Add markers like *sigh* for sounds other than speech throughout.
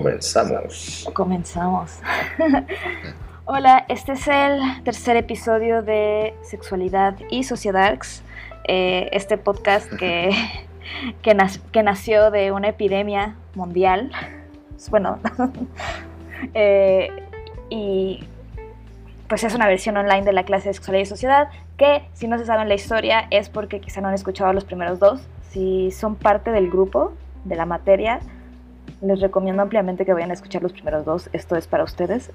Comenzamos. Comenzamos. *laughs* Hola, este es el tercer episodio de Sexualidad y Sociedad. Eh, este podcast que, *laughs* que, nació de una epidemia mundial. Bueno, *laughs* eh, y pues es una versión online de la clase de Sexualidad y Sociedad que si no se saben la historia es porque quizá no han escuchado los primeros dos. Si son parte del grupo, de la materia, les recomiendo ampliamente que vayan a escuchar los primeros dos. Esto es para ustedes.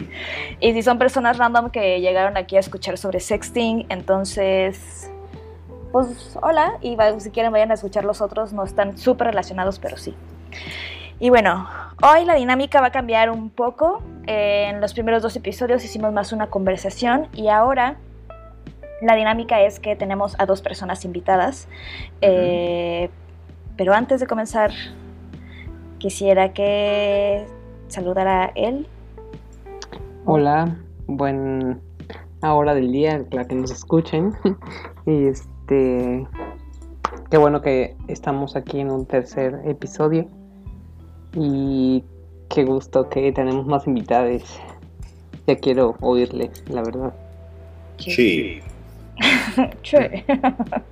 *laughs* y si son personas random que llegaron aquí a escuchar sobre sexting, entonces, pues hola. Y si quieren vayan a escuchar los otros. No están súper relacionados, pero sí. Y bueno, hoy la dinámica va a cambiar un poco. en los primeros dos episodios hicimos más una conversación y ahora la dinámica es que tenemos a dos personas invitadas. Eh, pero antes de comenzar Quisiera que saludara a él. Hola, buen hora del día, la que nos escuchen. *laughs* y este, qué bueno que estamos aquí en un tercer episodio. Y qué gusto que tenemos más invitados. Ya quiero oírles, la verdad. Sí. *laughs*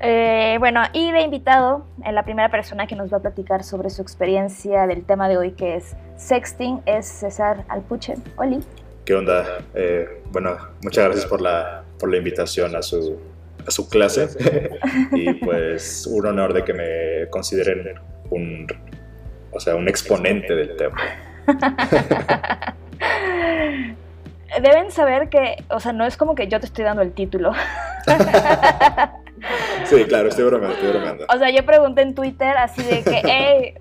Eh, bueno, y de invitado, eh, la primera persona que nos va a platicar sobre su experiencia del tema de hoy, que es sexting, es César Alpuche. Oli. ¿Qué onda? Eh, bueno, muchas gracias por la, por la invitación a su, a su clase y pues un honor de que me consideren un, o sea, un exponente del tema. *laughs* deben saber que, o sea, no es como que yo te estoy dando el título. *laughs* sí, claro, estoy bromeando, estoy bromeando. O sea, yo pregunté en Twitter así de que, *laughs* hey,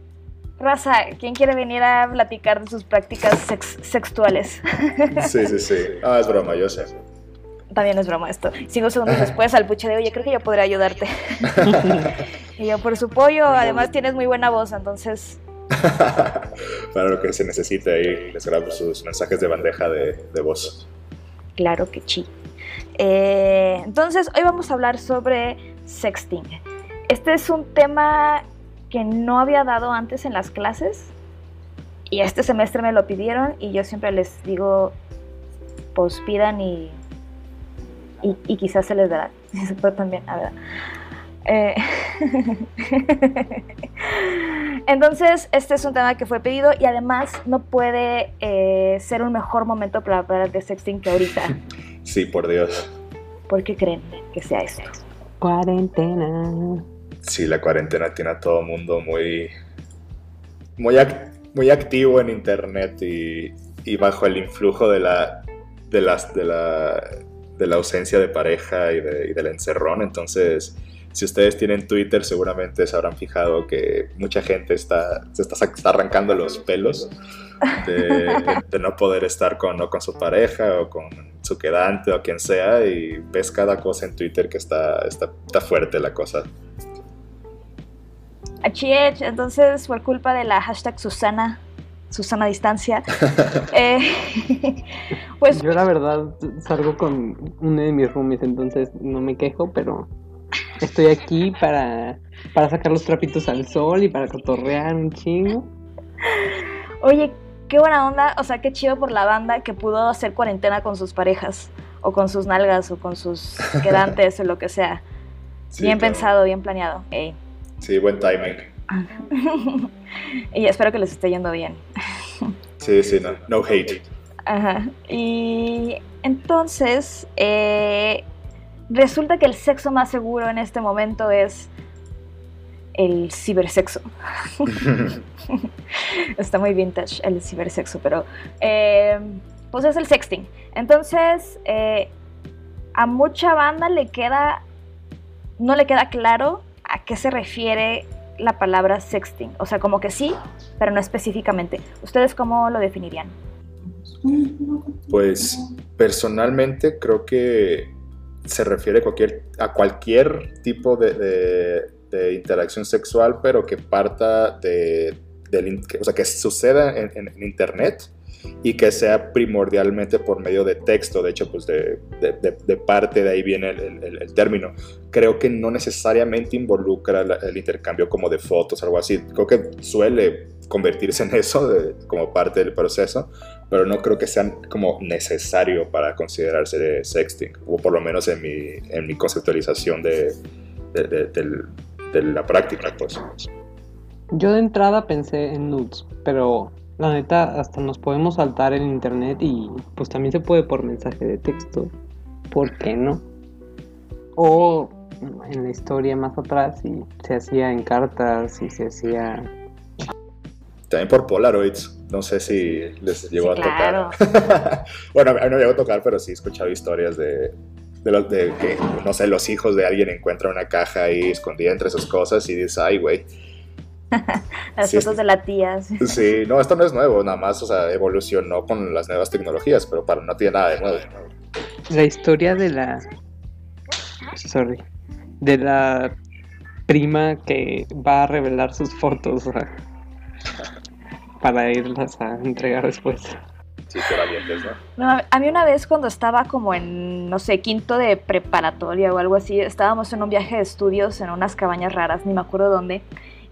raza, ¿quién quiere venir a platicar de sus prácticas sexuales? *laughs* sí, sí, sí. Ah, es broma, yo sé. También es broma esto. Cinco segundos después al puche de, oye, creo que yo podría ayudarte. y yo, por su pollo, además tienes muy buena voz, entonces *laughs* Para lo que se necesite ahí, les grabo sus mensajes de bandeja de, voz. Claro que sí. Eh, entonces, hoy vamos a hablar sobre sexting. Este es un tema que no había dado antes en las clases y este semestre me lo pidieron y yo siempre les digo, pues pidan y, y, quizás se les dará. *laughs* También, a ver. Eh, *laughs* entonces, este es un tema que fue pedido y además no puede eh, ser un mejor momento para hablar de sexting que ahorita. *laughs* Sí, por Dios. ¿Por qué creen que sea esto? Cuarentena. Sí, la cuarentena tiene a todo el mundo muy, muy, muy activo en internet y, bajo el influjo de la, de, las, de, la, de la ausencia de pareja y, de, y del encerrón. Entonces si ustedes tienen Twitter, seguramente se habrán fijado que mucha gente está, se está, arrancando los pelos *laughs* de, no poder estar con, con su pareja o con su quedante o quien sea y ves cada cosa en Twitter que está, está, fuerte la cosa. Achiech, entonces por culpa de la hashtag Susana, Susana Distancia, *laughs* eh, *laughs* pues... Yo la verdad salgo con uno de mis roomies, entonces no me quejo, pero Estoy aquí para, para sacar los trapitos al sol y para cotorrear un chingo. Oye, qué buena onda, o sea, qué chido por la banda que pudo hacer cuarentena con sus parejas, o con sus nalgas, o con sus *laughs* quedantes, o lo que sea. bien pensado, bien planeado. Sí, buen timing. *laughs* y espero que les esté yendo bien. sí, sí, no, no hate. Ajá. Y entonces, eh, Resulta que el sexo más seguro en este momento es el cibersexo. *laughs* Está muy vintage el cibersexo, pero eh, pues es el sexting. Entonces, eh, a mucha banda le queda, no le queda claro a qué se refiere la palabra sexting. O sea, como que sí, pero no específicamente. ¿Ustedes cómo lo definirían? Pues personalmente creo que se refiere cualquier, a cualquier tipo de, interacción sexual, pero que parta de, o sea, que suceda en, Internet y que sea primordialmente por medio de texto. De hecho, pues de, parte de ahí viene el, término. Creo que no necesariamente involucra el intercambio como de fotos, algo así. Creo que suele convertirse en eso como parte del proceso, pero no creo que sea como necesario para considerarse sexting, o por lo menos en mi, en mi conceptualización de, de, la práctica. Pues. Yo de entrada pensé en nudes, pero la neta hasta nos podemos saltar en internet y pues también se puede por mensaje de texto. ¿Por qué no? O en la historia más atrás y se hacía en cartas y se hacía también por Polaroids. No sé si les llegó a tocar. *laughs* bueno, a mí no me llegó a tocar, pero sí he escuchado historias de, de, que, no sé, los hijos de alguien encuentran una caja ahí escondida entre sus cosas y dices, ay, güey. *laughs* las fotos de la tía. Sí. no, esto no es nuevo, nada más, o sea, evolucionó con las nuevas tecnologías, pero para no tiene nada de nuevo. La historia de la. Sorry. De la prima que va a revelar sus fotos. O sea, para irlas a entregar después. Sí, ¿no? ¿no? A mí una vez cuando estaba como en, no sé, quinto de preparatoria o algo así, estábamos en un viaje de estudios en unas cabañas raras, ni me acuerdo dónde,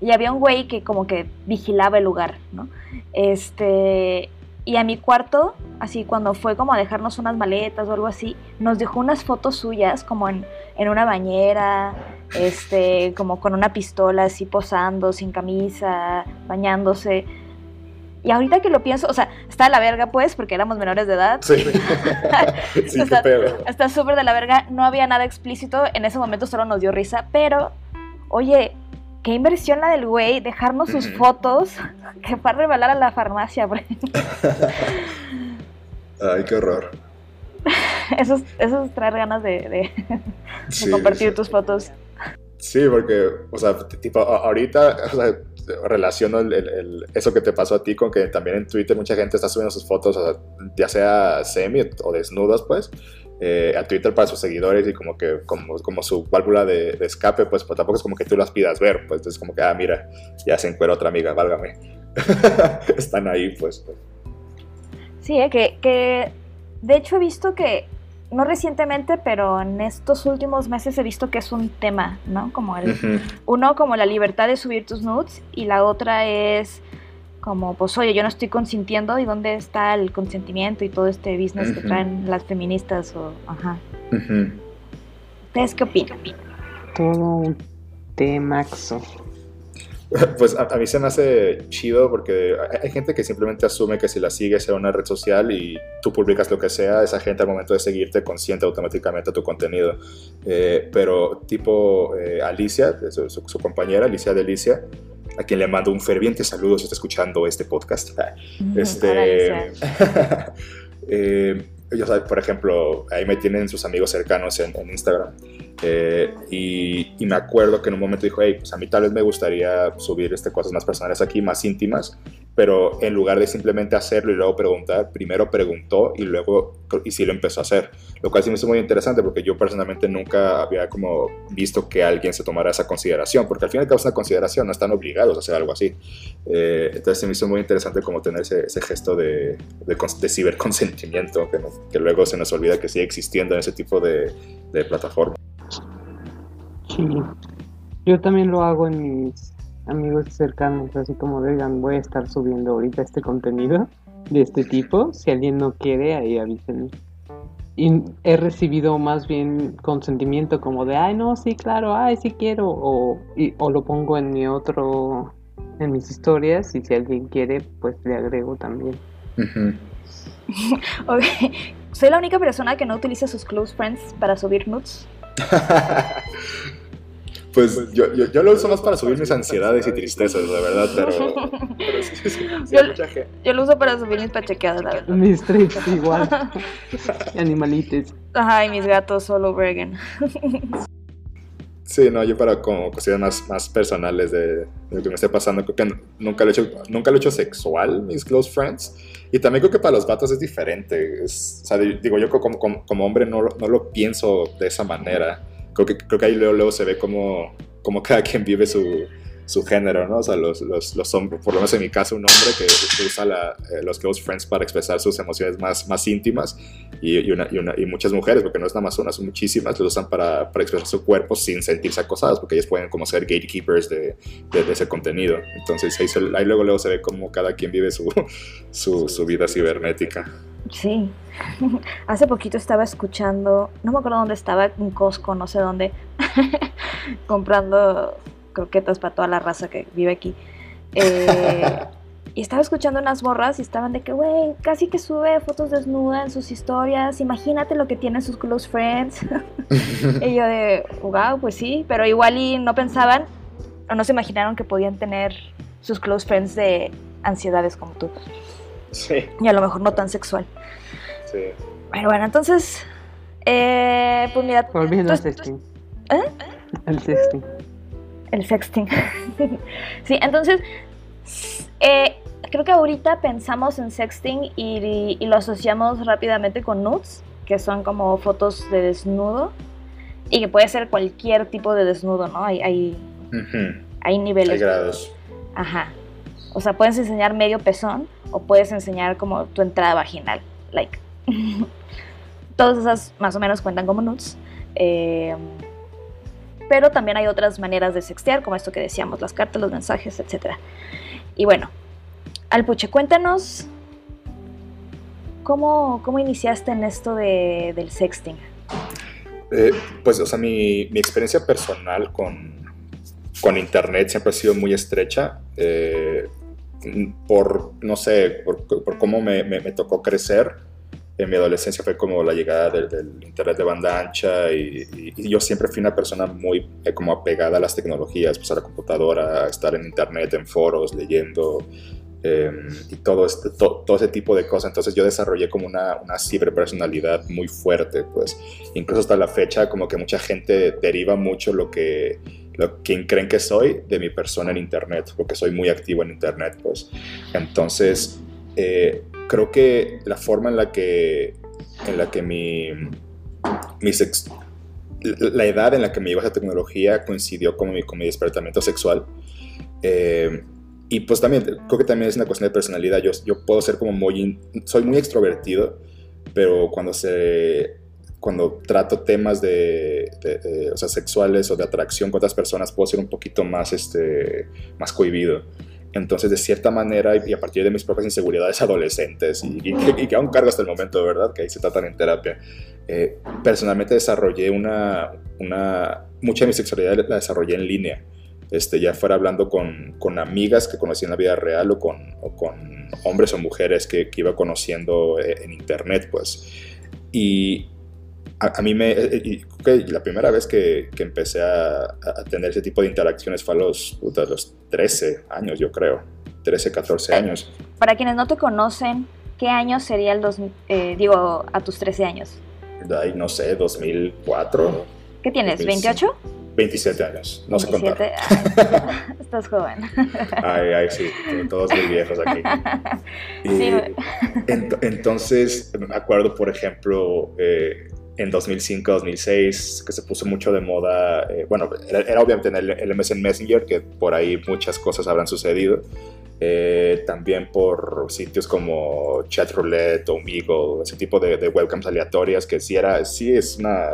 y había un güey que como que vigilaba el lugar, ¿no? Este, y a mi cuarto, así cuando fue como a dejarnos unas maletas o algo así, nos dejó unas fotos suyas como en, en una bañera, este, como con una pistola así posando, sin camisa, bañándose. Y ahorita que lo pienso, o sea, está de la verga, pues, porque éramos menores de edad. Sí. *laughs* sí está, está súper de la verga. No había nada explícito. En ese momento solo nos dio risa. Pero, oye, qué inversión la del güey, dejarnos sus fotos *laughs* que fue a revelar a la farmacia, por *laughs* Ay, qué horror. Eso es traer ganas de, compartir tus fotos. Sí, porque, o sea, tipo, ahorita, o sea, relaciono el, eso que te pasó a ti con que también en Twitter mucha gente está subiendo sus fotos, ya sea semi o desnudas, pues, eh, a Twitter para sus seguidores y como que como, su válvula de, escape, pues, pues, tampoco es como que tú las pidas ver, pues es como que, ah, mira, ya se encuera otra amiga, válgame. *laughs* Están ahí, pues. Sí, eh, que, que de hecho he visto que no recientemente, pero en estos últimos meses he visto que es un tema, ¿no? Como el, uno, como la libertad de subir tus nudes, y la otra es como, pues oye, yo no estoy consintiendo, ¿y dónde está el consentimiento y todo este business que traen las feministas? O, ajá. ¿Ustedes qué opinan? Todo un temaxo. *laughs* Pues a, mí se me hace chido porque hay gente que simplemente asume que si la sigues en una red social y tú publicas lo que sea, esa gente al momento de seguirte consiente automáticamente tu contenido. Eh, pero tipo eh, Alicia, su, compañera, Alicia Delicia, a quien le mando un ferviente saludo si está escuchando este podcast. este, *laughs* eh, por ejemplo, ahí me tienen sus amigos cercanos en, en Instagram. Eh, y, me acuerdo que en un momento dijo, hey, pues a mí tal vez me gustaría subir este, cosas más personales aquí, más íntimas, pero en lugar de simplemente hacerlo y luego preguntar, primero preguntó y luego, y sí lo empezó a hacer, lo cual sí me hizo muy interesante porque yo personalmente nunca había como visto que alguien se tomara esa consideración, porque al final es una consideración, no están obligados a hacer algo así. Eh, entonces se me hizo muy interesante como tener ese, gesto de, de, ciberconsentimiento, que, que, luego se nos olvida que sigue existiendo en ese tipo de, de plataformas. Sí. Yo también lo hago en mis amigos cercanos, así como digan, voy a estar subiendo ahorita este contenido de este tipo. Si alguien no quiere, ahí avísenme. Y he recibido más bien consentimiento como de, ay, no, sí, claro, ay, sí quiero. O, o lo pongo en mi otro, en mis historias. Y si alguien quiere, pues le agrego también. *laughs* Soy la única persona que no utiliza sus close friends para subir nudes. *laughs* Pues yo, yo, yo, lo uso más para subir mis ansiedades y tristezas, la verdad, pero, pero sí, sí, yo, yo, lo uso para subir mis pachequeadas, la verdad. Mis trips igual. *laughs* Animalitos. Ajá, y mis gatos all over again. Sí, no, yo para como cuestiones más, más personales de, lo que me esté pasando, creo que nunca lo, he hecho, nunca lo he hecho sexual, mis close friends. Y también creo que para los vatos es diferente. o sea, digo, yo como, como, como hombre no, no, lo pienso de esa manera creo que, creo que ahí luego, luego se ve como, como *laughs* cada quien vive su, su género, ¿no? O sea, los, los, los hombres, por lo menos en mi caso, un hombre que, usa la, eh, los close friends para expresar sus emociones más, más íntimas y, y, una, y, una, y, muchas mujeres, porque no es nada más una, son muchísimas, los usan para, para, expresar su cuerpo sin sentirse acosadas, porque ellas pueden como ser gatekeepers de, de, de ese contenido. Entonces ahí, ahí, luego, luego se ve cómo cada quien vive su, *laughs* su, su vida cibernética. Sí, *laughs* hace poquito estaba escuchando, no me acuerdo dónde estaba, en Costco, no sé dónde, *laughs* comprando croquetas para toda la raza que vive aquí. Eh, y estaba escuchando unas borras y estaban de que, güey, casi que sube fotos desnuda en sus historias, imagínate lo que tienen sus close friends. *laughs* y yo de, wow, pues sí, pero igual y no pensaban o no se imaginaron que podían tener sus close friends de ansiedades como tú. Sí. Y a lo mejor no tan sexual. Sí. Pero bueno, entonces, eh, pues mira... Volviendo al sexting. ¿Eh? El sexting. El sexting. *laughs* sí, entonces, eh, creo que ahorita pensamos en sexting y, y, lo asociamos rápidamente con nudes, que son como fotos de desnudo, y que puede ser cualquier tipo de desnudo, ¿no? Hay, hay, uh -huh. hay niveles. Hay grados. Ajá. O sea, puedes enseñar medio pezón o puedes enseñar como tu entrada vaginal. Like. *laughs* Todas esas más o menos cuentan como nudes. Eh, pero también hay otras maneras de sextear, como esto que decíamos, las cartas, los mensajes, etc. Y bueno, Alpuche, cuéntanos cómo, cómo iniciaste en esto de, del sexting. Eh, pues, o sea, mi, mi experiencia personal con, con, Internet siempre ha sido muy estrecha. Eh, por, no sé, por, por cómo me, me, me, tocó crecer. En mi adolescencia fue como la llegada del, del internet de banda ancha y, y, y, yo siempre fui una persona muy eh, como apegada a las tecnologías, pues a la computadora, a estar en internet, en foros, leyendo eh, y todo, este, to, todo ese tipo de cosas. Entonces yo desarrollé como una, una ciberpersonalidad muy fuerte, pues incluso hasta la fecha como que mucha gente deriva mucho lo que lo, quien creen que soy de mi persona en internet, porque soy muy activo en internet, pues. Entonces, eh, creo que la forma en la que, en la que mi, mi sex, la edad en la que me llegó esa tecnología coincidió con mi, con mi despertamiento sexual. Eh, y pues también, creo que también es una cuestión de personalidad. Yo, yo puedo ser como muy, soy muy extrovertido, pero cuando se cuando trato temas de, de, de, o sea, sexuales o de atracción con otras personas, puedo ser un poquito más, este, más cohibido. Entonces, de cierta manera, y a partir de mis propias inseguridades *laughs* adolescentes, y, y, y que aún cargo hasta el momento, verdad, que ahí se tratan en terapia, eh, personalmente desarrollé una, una, mucha de mi sexualidad la desarrollé en línea. Este, ya fuera hablando con, con, amigas que conocí en la vida real o con, o con hombres o mujeres que, que iba conociendo eh, en internet, pues. Y, a, a, mí me. Y, okay, la primera vez que, que empecé a, a, tener ese tipo de interacciones fue a los, puta, los 13 años, yo creo. 13, 14 años. Para quienes no te conocen, ¿qué año sería el. Dos, eh, digo, a tus 13 años? Ay, no sé, 2004. ¿Qué tienes? ¿28? 27 años, no 27. sé contar. Ay, *laughs* estás joven. Ay, ay, sí, todos muy viejos aquí. *laughs* Sí. Ent entonces, me acuerdo, por ejemplo, eh, en 2005, 2006, que se puso mucho de moda, eh, bueno, era, era, obviamente en el, el, MSN Messenger, que por ahí muchas cosas habrán sucedido, eh, también por sitios como Chatroulette o Omegle, ese tipo de, de, webcams aleatorias, que sí, era, sí es una,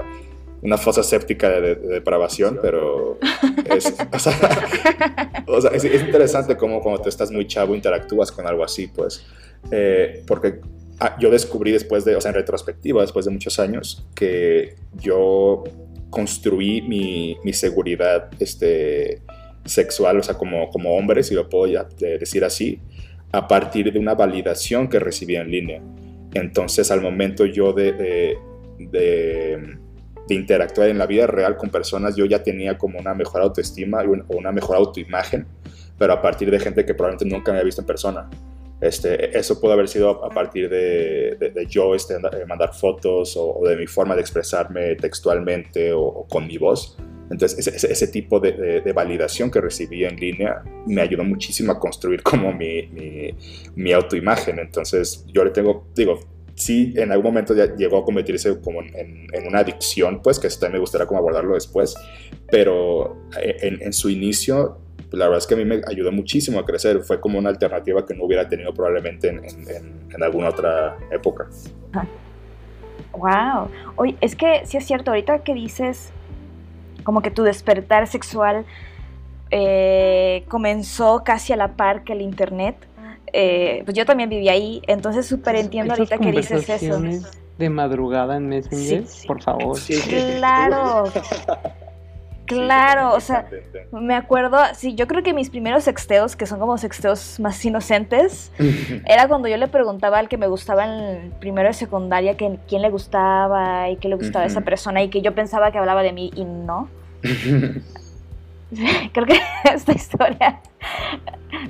una fosa séptica de, de, de depravación, pero es, o sea, o sea, es, es, interesante cómo cuando tú estás muy chavo interactúas con algo así, pues, eh, porque Ah, yo descubrí después de, o sea, en retrospectiva, después de muchos años, que yo construí mi, mi seguridad este, sexual, o sea, como, como hombre, si lo puedo decir así, a partir de una validación que recibí en línea. Entonces, al momento yo de, de, de, interactuar en la vida real con personas, yo ya tenía como una mejor autoestima o una mejor autoimagen, pero a partir de gente que probablemente nunca me había visto en persona. Este, eso pudo haber sido a partir de, yo este, mandar fotos o, de mi forma de expresarme textualmente o, con mi voz. Entonces, ese, tipo de, validación que recibí en línea me ayudó muchísimo a construir como mi, mi autoimagen. Entonces, yo le tengo, digo, sí, en algún momento ya llegó a convertirse como en, una adicción, pues que me gustaría como abordarlo después, pero en, en su inicio la verdad es que a mí me ayudó muchísimo a crecer. Fue como una alternativa que no hubiera tenido probablemente en, en, alguna otra época. Wow. Oye, es que sí es cierto, ahorita que dices como que tu despertar sexual eh, comenzó casi a la par que el internet. Eh, pues yo también viví ahí, entonces súper entiendo ahorita que dices eso. De madrugada en Messenger, por favor. Claro. Claro, o sea, me acuerdo, sí, yo creo que mis primeros sexteos, que son como sexteos más inocentes, *laughs* era cuando yo le preguntaba al que me gustaba en primero de secundaria que quién le gustaba y qué le gustaba a esa persona y que yo pensaba que hablaba de mí y no. *laughs* *laughs* creo que *laughs* esta historia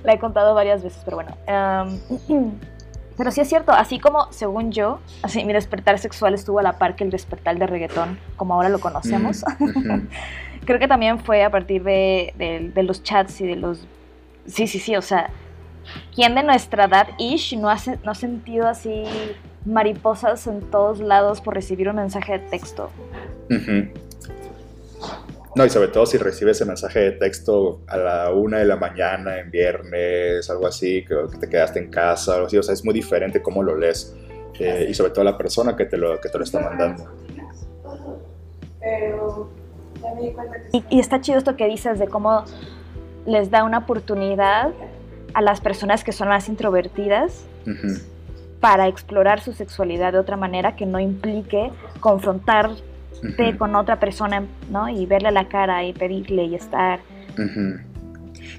la he contado varias veces, pero bueno. *clears throat* pero sí es cierto, así como, según yo, así mi despertar sexual estuvo a la par que el despertar de reggaetón, como ahora lo conocemos. *laughs* creo que también fue a partir de, los chats y de los... Sí, sí, sí, o sea, ¿quién de nuestra edad, ish, no ha, no ha sentido así mariposas en todos lados por recibir un mensaje de texto? No, y sobre todo si recibes ese mensaje de texto a la una de la mañana en viernes, algo así, que, te quedaste en casa, algo así, o sea, es muy diferente cómo lo lees. Eh, y sobre todo la persona que te lo, que te lo está mandando. Y, está chido esto que dices de cómo les da una oportunidad a las personas que son más introvertidas para explorar su sexualidad de otra manera que no implique confrontarte con otra persona, ¿no? Y verle la cara y pedirle y estar.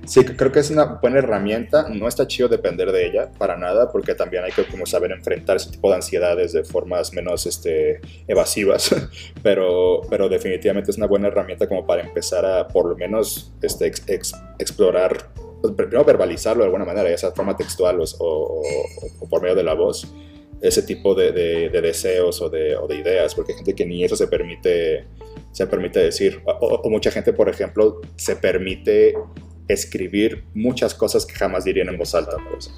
Sí, creo que es una buena herramienta. No está chido depender de ella para nada, porque también hay que como saber enfrentar ese tipo de ansiedades de formas menos este, evasivas. *laughs* Pero, pero definitivamente es una buena herramienta como para empezar a por lo menos este, explorar, pues, primero verbalizarlo de alguna manera, ya sea forma textual o, por medio de la voz ese tipo de, deseos o de, o de, ideas, porque hay gente que ni eso se permite, se permite decir, o, mucha gente, por ejemplo, se permite escribir muchas cosas que jamás dirían en voz alta. Pues.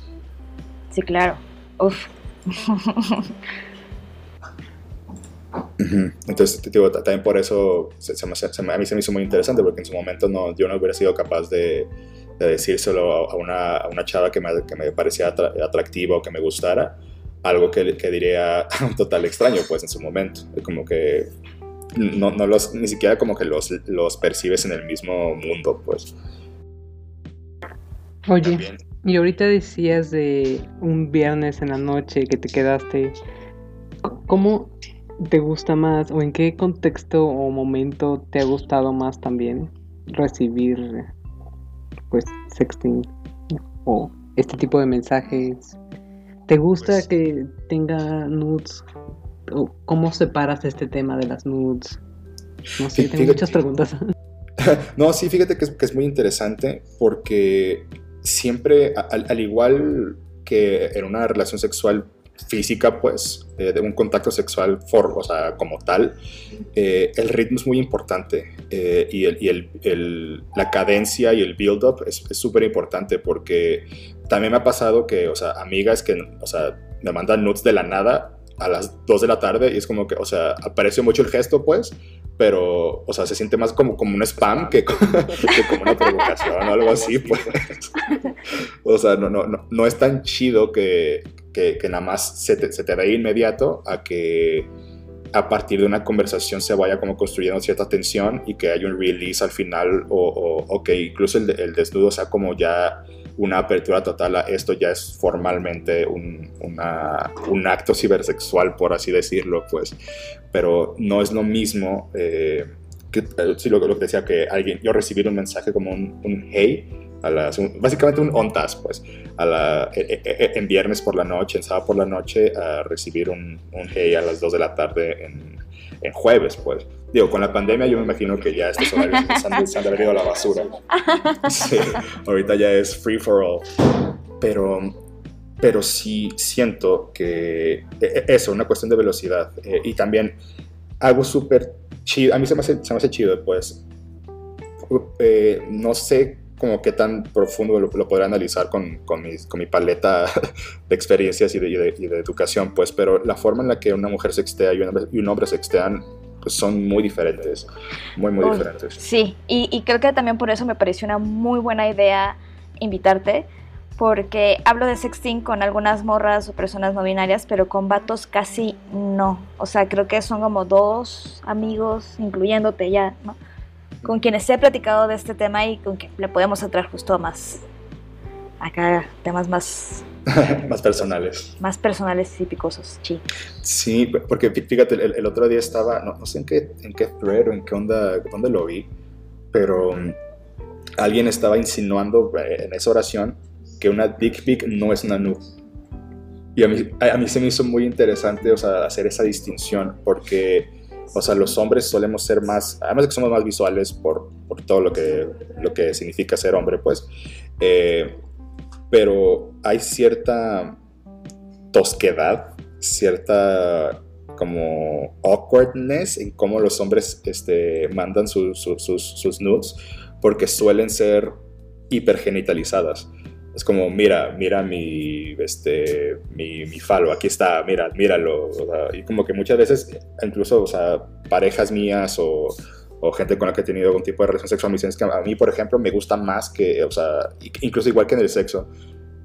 Sí, claro. Uf. Entonces, digo, también por eso se, me, a mí se me hizo muy interesante, porque en su momento no, yo no hubiera sido capaz de, de decírselo a una, a una, chava que me, que me parecía atractiva o que me gustara, algo que, que, diría *laughs* un total extraño, pues en su momento. Como que no, no los, ni siquiera como que los, los percibes en el mismo mundo, pues. Oye, y ahorita decías de un viernes en la noche que te quedaste. ¿Cómo te gusta más o en qué contexto o momento te ha gustado más también recibir pues sexting o este tipo de mensajes? ¿Te gusta pues que tenga nudes? ¿O ¿Cómo separas este tema de las nudes? No sé, tengo muchas preguntas. *laughs* no, sí, fíjate que es, que es muy interesante porque siempre, al, igual que en una relación sexual física, pues, eh, de un contacto sexual for, o sea, como tal, eh, el ritmo es muy importante eh, y, el, y el, la cadencia y el build-up es súper importante porque también me ha pasado que, o sea, amigas que, o sea, me mandan nudes de la nada a las 2 de la tarde y es como que, o sea, aprecio mucho el gesto, pues, pero, o sea, se siente más como, como un spam que, *laughs* como una provocación o algo así, pues. *laughs* O sea, no, no, no, no es tan chido que, que, que nada más se te, se te inmediato a que a partir de una conversación se vaya como construyendo cierta tensión y que haya un release al final o, o, que incluso el, el desnudo sea como ya una apertura total a esto ya es formalmente un, un acto cibersexual, por así decirlo, pues, pero no es lo mismo, eh, que, eh, sí, lo, que decía, que alguien, yo recibir un mensaje como un, un hey, a las, básicamente un ontas, pues, a la, e, e, e, en viernes por la noche, en sábado por la noche, a recibir un, un hey a las 2 de la tarde en, en jueves, pues. Digo, con la pandemia yo me imagino que ya estos horarios se han, se han a la basura. Sí, ahorita ya es free for all. Pero, pero sí siento que eso, una cuestión de velocidad. Eh, y también algo súper chido, a mí se me hace, se me hace chido, pues. Eh, no sé como qué tan profundo lo, lo podré analizar con, con, mi, con, mi, paleta *laughs* de experiencias y de, y, de, educación, pues, pero la forma en la que una mujer sextea y un, y un hombre sextean son muy diferentes, muy, muy diferentes. Sí, y, y creo que también por eso me pareció una muy buena idea invitarte, porque hablo de sexting con algunas morras o personas no binarias, pero con vatos casi no. O sea, creo que son como dos amigos, incluyéndote ya, ¿no? Con quienes he platicado de este tema y con que le podemos entrar justo más acá temas más *laughs* más personales. Más personales y picosos, sí. Sí, porque fíjate, el, otro día estaba, no, sé en qué, en qué thread o en qué onda, dónde lo vi, pero um, alguien estaba insinuando eh, en esa oración que una dick pic no es una nude. Y a mí, a mí se me hizo muy interesante, o sea, hacer esa distinción, porque, o sea, los hombres solemos ser más, además de que somos más visuales por, por todo lo que, lo que significa ser hombre, pues, eh, pero hay cierta tosquedad, cierta como awkwardness en cómo los hombres este, mandan sus, sus nudes, porque suelen ser hipergenitalizadas. Es como, mira, mira mi, este, mi, mi falo, aquí está, mira, míralo. y como que muchas veces, incluso, o sea, parejas mías o, o, gente con la que he tenido algún tipo de relación sexual me dicen que a mí, por ejemplo, me gusta más que, o sea, incluso igual que en el sexo,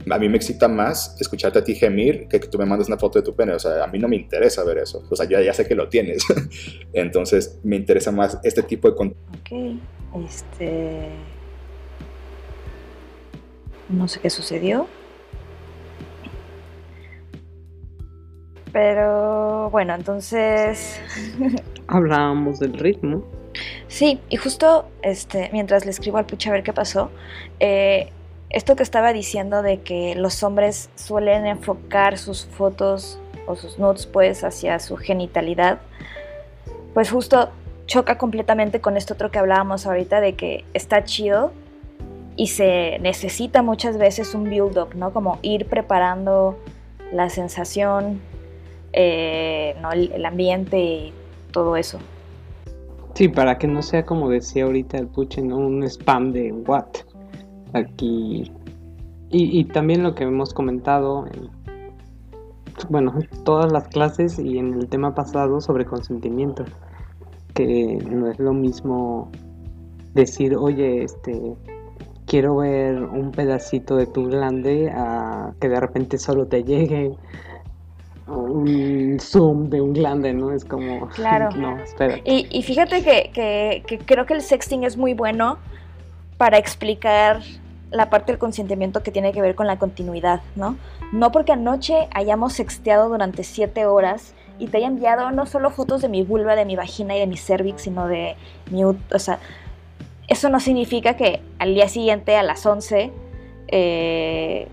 a mí me excita más escucharte a ti gemir que que tú me mandes una foto de tu pene. O sea, a mí no me interesa ver eso. O sea, ya, ya sé que lo tienes. *laughs* Entonces, me interesa más este tipo de. Ok, este no sé qué sucedió. Pero bueno, entonces... *laughs* Hablábamos del ritmo. Sí, y justo este, mientras le escribo al pucha a ver qué pasó, eh, esto que estaba diciendo de que los hombres suelen enfocar sus fotos o sus nudes pues hacia su genitalidad, pues justo choca completamente con esto otro que hablábamos ahorita de que está chido y se necesita muchas veces un build-up, ¿no? Como ir preparando la sensación, eh, ¿no? el, ambiente y todo eso. Sí, para que no sea como decía ahorita el Puche, ¿no? Un spam de what. Aquí. Y, y también lo que hemos comentado en, bueno, todas las clases y en el tema pasado sobre consentimiento. Que no es lo mismo decir, oye, este, quiero ver un pedacito de tu glande a que de repente solo te llegue un zoom de un glande, ¿no? Es como... *laughs* Claro. no, espera. Y, fíjate que, creo que el sexting es muy bueno para explicar la parte del consentimiento que tiene que ver con la continuidad, ¿no? No porque anoche hayamos sexteado durante siete horas y te haya enviado no solo fotos de mi vulva, de mi vagina y de mi cervix, sino de mi... O sea, eso no significa que al día siguiente a las 11 eh,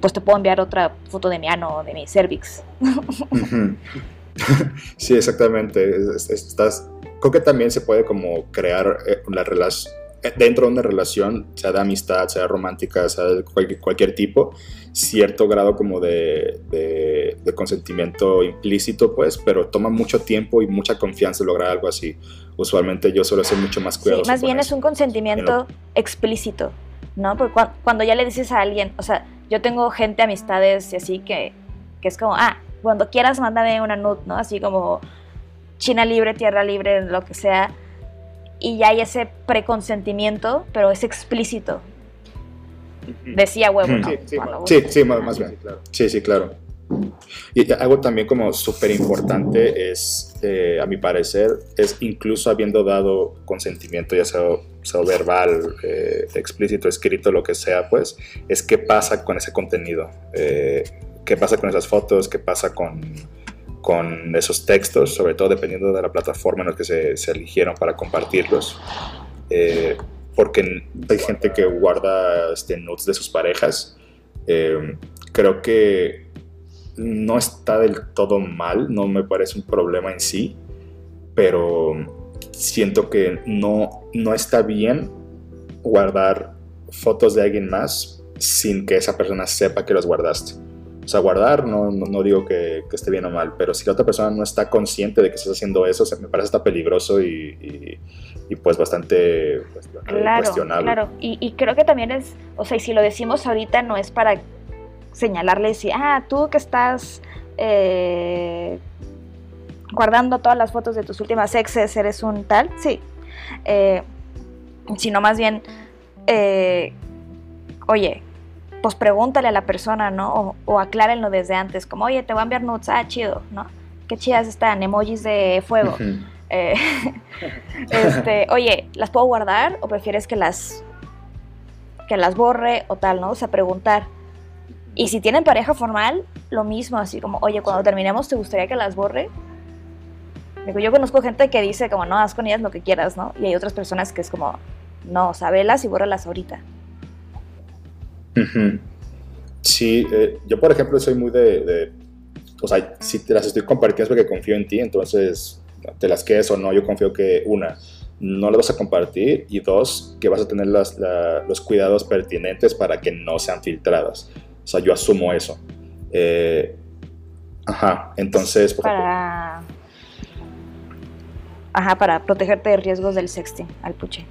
pues te puedo enviar otra foto de mi ano o de mi cervix. *laughs* sí, exactamente. Estás, creo que también se puede como crear eh, la relación eh, dentro de una relación, sea de amistad, sea romántica, sea de cualquier, tipo, cierto grado como de, consentimiento implícito, pues, pero toma mucho tiempo y mucha confianza lograr algo así. Usualmente yo suelo ser mucho más cuidadoso. Sí, más bien es un consentimiento explícito, ¿no? Porque cuando ya le dices a alguien, o sea, yo tengo gente, amistades y así que, que es como, ah, cuando quieras mándame una nude, ¿no? Así como China libre, tierra libre, lo que sea y ya hay ese preconsentimiento, pero es explícito. Decía huevo, ¿no? Sí, sí, más, bien. Sí, sí, claro. Y algo también como súper importante es, eh, a mi parecer, es incluso habiendo dado consentimiento, ya sea, sea verbal, eh, explícito, escrito, lo que sea, pues, es qué pasa con ese contenido, eh, qué pasa con esas fotos, qué pasa con, con esos textos, sobre todo dependiendo de la plataforma en la que se, eligieron para compartirlos. Eh, porque hay gente que guarda este, notes de sus parejas. Eh, creo que no está del todo mal, no me parece un problema en sí, pero siento que no, no está bien guardar fotos de alguien más sin que esa persona sepa que los guardaste. O sea, guardar, no, no, digo que, esté bien o mal, pero si la otra persona no está consciente de que estás haciendo eso, se me parece hasta peligroso y, pues bastante claro, cuestionable. Claro, y, y, creo que también es, o sea, y si lo decimos ahorita no es para señalarle y decir, ah, tú que estás eh, guardando todas las fotos de tus últimas exes, eres un tal, sí. Eh, sino más bien, eh, oye, pues pregúntale a la persona, ¿no? O, o, aclárenlo desde antes, como, oye, te voy a enviar nudes, ah, chido, ¿no? Qué chidas están, emojis de fuego. Eh, *laughs* este, oye, ¿las puedo guardar o prefieres que las que las borre o tal, ¿no? O sea, preguntar. Y si tienen pareja formal, lo mismo, así como, oye, cuando terminemos, ¿te gustaría que las borre? Digo, yo conozco gente que dice como, no, haz con ellas lo que quieras, ¿no? Y hay otras personas que es como, no, sabelas y bórralas ahorita. Sí, eh, yo por ejemplo soy muy de, o sea, si te las estoy compartiendo es porque confío en ti, entonces te las quedes o no, yo confío que una, no las vas a compartir y dos, que vas a tener las, los cuidados pertinentes para que no sean filtradas. O sea, yo asumo eso. Eh, ajá, entonces... para... Ajá, para protegerte de riesgos del sexting al puche.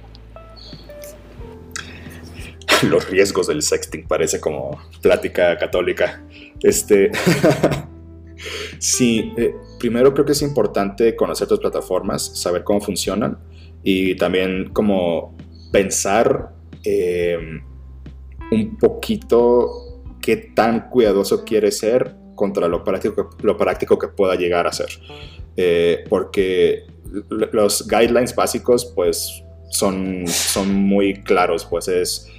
*laughs* Los riesgos del sexting parece como plática católica. Este... *laughs* sí, eh, primero creo que es importante conocer tus plataformas, saber cómo funcionan y también como pensar em, un poquito qué tan cuidadoso quiere ser contra lo práctico, que pueda llegar a ser. Eh, porque los guidelines básicos pues son, son muy claros, pues es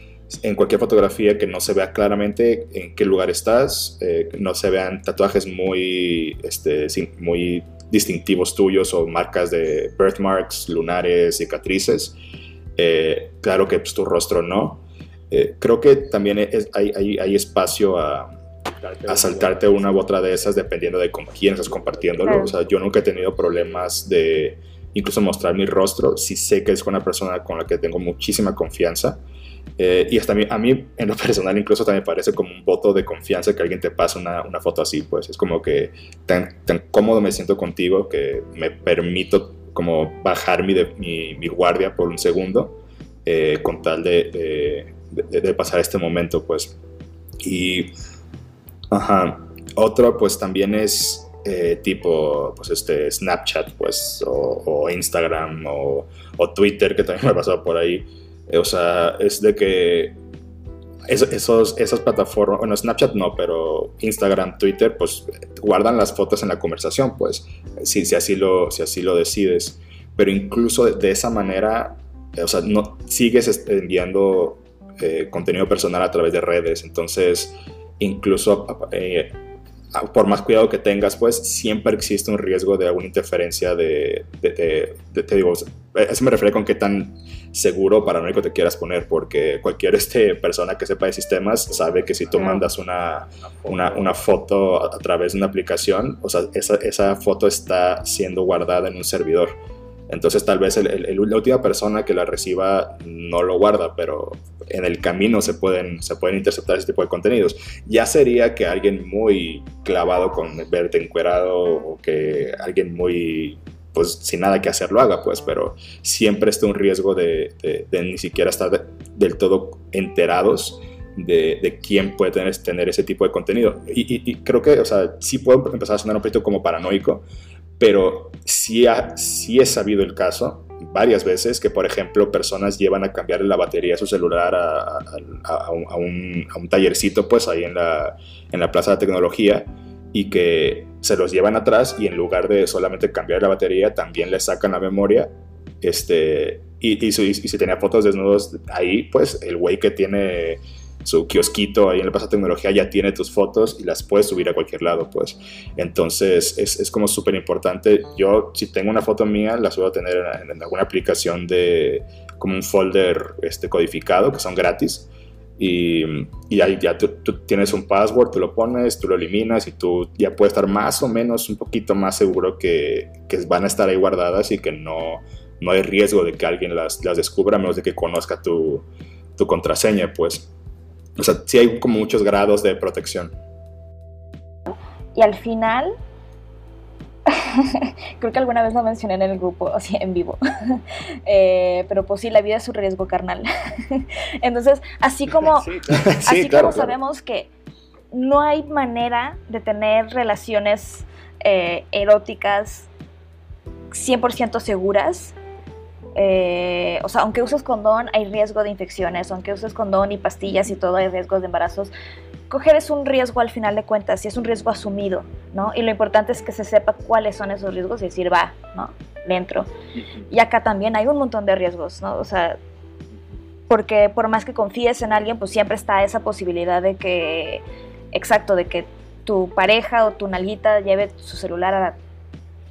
en cualquier fotografía que no se vea claramente en qué lugar estás, eh, no se vean tatuajes muy, este, muy distintivos tuyos o marcas de birthmarks, lunares, cicatrices. Eh, claro que pues, tu rostro no. Eh, creo que también hay, hay, espacio a, a, saltarte una u otra de esas dependiendo de con quién estás compartiéndolo. O sea, yo nunca he tenido problemas de incluso mostrar mi rostro si sé que es con una persona con la que tengo muchísima confianza. Eh, y hasta a mí, en lo *laughs* personal, incluso también me parece como un voto de confianza que alguien te pase una, una, foto así, pues es como que tan, tan, cómodo me siento contigo que me permito como bajar mi, mi, mi guardia por un segundo eh, con tal de, de, de, pasar este momento, pues. Y, ajá, otro pues también es eh, tipo, pues este, Snapchat, pues, o, o Instagram, o, o Twitter, que también me ha pasado por ahí o sea, es de que esos, esas plataformas, bueno, Snapchat no, pero Instagram, Twitter, pues guardan las fotos en la conversación, pues, si, si, así, lo, si así lo decides. Pero incluso de, esa manera, o sea, no sigues enviando eh, contenido personal a través de redes. Entonces, incluso eh, por más cuidado que tengas, pues siempre existe un riesgo de alguna interferencia de, de, te digo, eso me refiero con qué tan seguro paranoico te quieras poner, porque cualquier *laughs* este, persona que sepa de sistemas sabe que si tú mandas una, una, una, foto a, través de una aplicación, o sea, esa, esa foto está siendo guardada en un servidor. Entonces tal vez la última persona que la reciba no lo guarda, pero en el camino se pueden, interceptar ese tipo de contenidos. Ya sería que alguien muy clavado con verte encuerado o que alguien muy pues sin nada que hacer lo haga, pues, pero siempre está un riesgo de, ni siquiera estar del todo enterados de, quién puede tener, ese tipo de contenido. Y, creo que, o sea, sí puedo empezar a sonar un poquito como paranoico, pero sí, ha, sí he sabido el caso varias veces que, por ejemplo, personas llevan a cambiar la batería de su celular a, un, tallercito, pues ahí en la, en la Plaza de Tecnología, y que se los llevan atrás y en lugar de solamente cambiar la batería, también le sacan la memoria. Este, y, y, si tenía fotos desnudos ahí, pues el güey que tiene su kiosquito ahí en la Plaza Tecnología ya tiene tus fotos y las puedes subir a cualquier lado, pues. Entonces es, es como súper importante. Yo, si tengo una foto mía, la suelo tener en, alguna aplicación de como un folder este, codificado, que son gratis. Y, y ahí ya tú, tienes un password, tú lo pones, tú lo eliminas y tú ya puedes estar más o menos un poquito más seguro que, que van a estar ahí guardadas y que no, no hay riesgo de que alguien las, las descubra a menos de que conozca tu, tu contraseña, pues. O sea, sí hay como muchos grados de protección. Y al final, *laughs* creo que alguna vez lo mencioné en el grupo, *laughs* o sea, en vivo. *laughs* Eh, pero pues sí, la vida es su riesgo carnal. Entonces, así como, así como sabemos que no hay manera de tener relaciones eh, eróticas 100% seguras. Eh, o sea, aunque uses condón, hay riesgo de infecciones. Aunque uses condón y pastillas y todo, hay riesgos de embarazos. Coger es un riesgo al final de cuentas y es un riesgo asumido, ¿no? Y lo importante es que se sepa cuáles son esos riesgos y decir, va, ¿no? Le entro. Y acá también hay un montón de riesgos, ¿no? O sea, porque por más que confíes en alguien, pues siempre está esa posibilidad de que, exacto, de que tu pareja o tu nalguita lleve su celular a,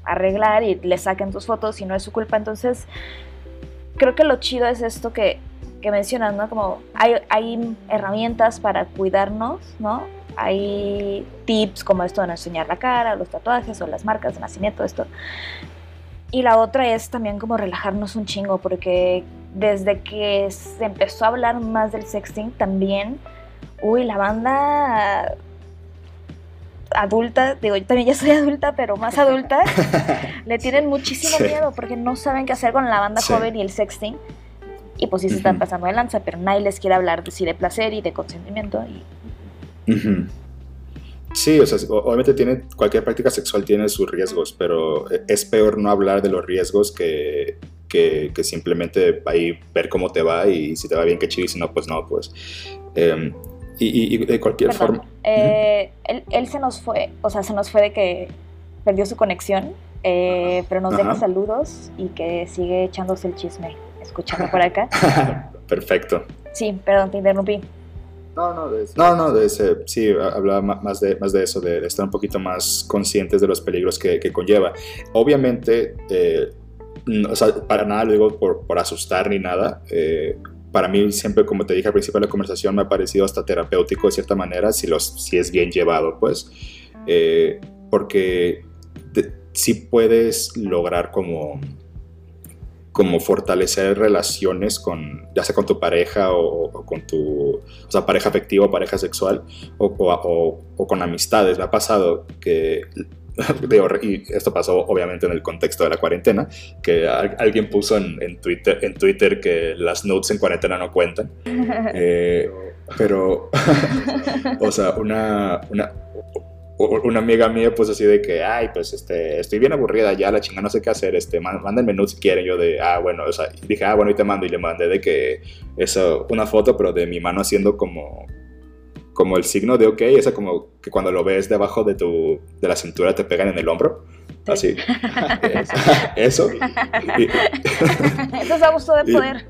arreglar y le saquen tus fotos y no es su culpa. Entonces, creo que lo chido es esto que, que mencionas, ¿no? Como hay, hay herramientas para cuidarnos, ¿no? Hay tips como esto de no enseñar la cara, los tatuajes o las marcas de nacimiento, esto. Y la otra es también como relajarnos un chingo, porque desde que se empezó a hablar más del sexting también, uy, la banda adulta, digo, yo también ya soy adulta, pero más adulta, *laughs* le tienen muchísimo miedo porque no saben qué hacer con la banda joven y el sexting. Y pues sí se están pasando de lanza, pero nadie les quiere hablar de, sí, de placer y de consentimiento. Y... Sí, o sea, obviamente tiene, cualquier práctica sexual tiene sus riesgos, pero es peor no hablar de los riesgos que, que, simplemente ahí ver cómo te va y si te va bien, qué chido, y si no, pues no, pues. Em, y, de cualquier forma. Eh, él, se nos fue, o sea, se nos fue de que perdió su conexión, eh, pero nos deja saludos y que sigue echándose el chisme, escuchando por acá. *laughs* Perfecto. Sí, perdón, te interrumpí. No, no, de No, no, de ese, sí, hablaba más de, más de eso, de, estar un poquito más conscientes de los peligros que, conlleva. Obviamente, eh, o sea, para nada lo digo por, por asustar ni nada. Eh, para mí siempre, como te dije al principio de la conversación, me ha parecido hasta terapéutico de cierta manera, si, los, si es bien llevado, pues, eh, porque si puedes lograr como, como fortalecer relaciones con, ya sea con tu pareja o, con tu, o sea, pareja afectiva o pareja sexual, o, o, o con amistades. Me ha pasado que *laughs* y esto pasó obviamente en el contexto de la cuarentena, que alguien puso en, Twitter, en Twitter que las notes en cuarentena no cuentan. *laughs* Eh, pero, *laughs* o sea, una, una, una, amiga mía puso así de que, ay, pues este, estoy bien aburrida ya, la chinga no sé qué hacer, este, mándenme notes si quieren. Yo de, ah, bueno, o sea, dije, ah, bueno, y te mando, y le mandé de que, eso, una foto, pero de mi mano haciendo como como el signo de ok, esa como que cuando lo ves debajo de tu de la cintura te pegan en el hombro. Así. *laughs* *laughs* Eso. *laughs* Eso es abuso de poder.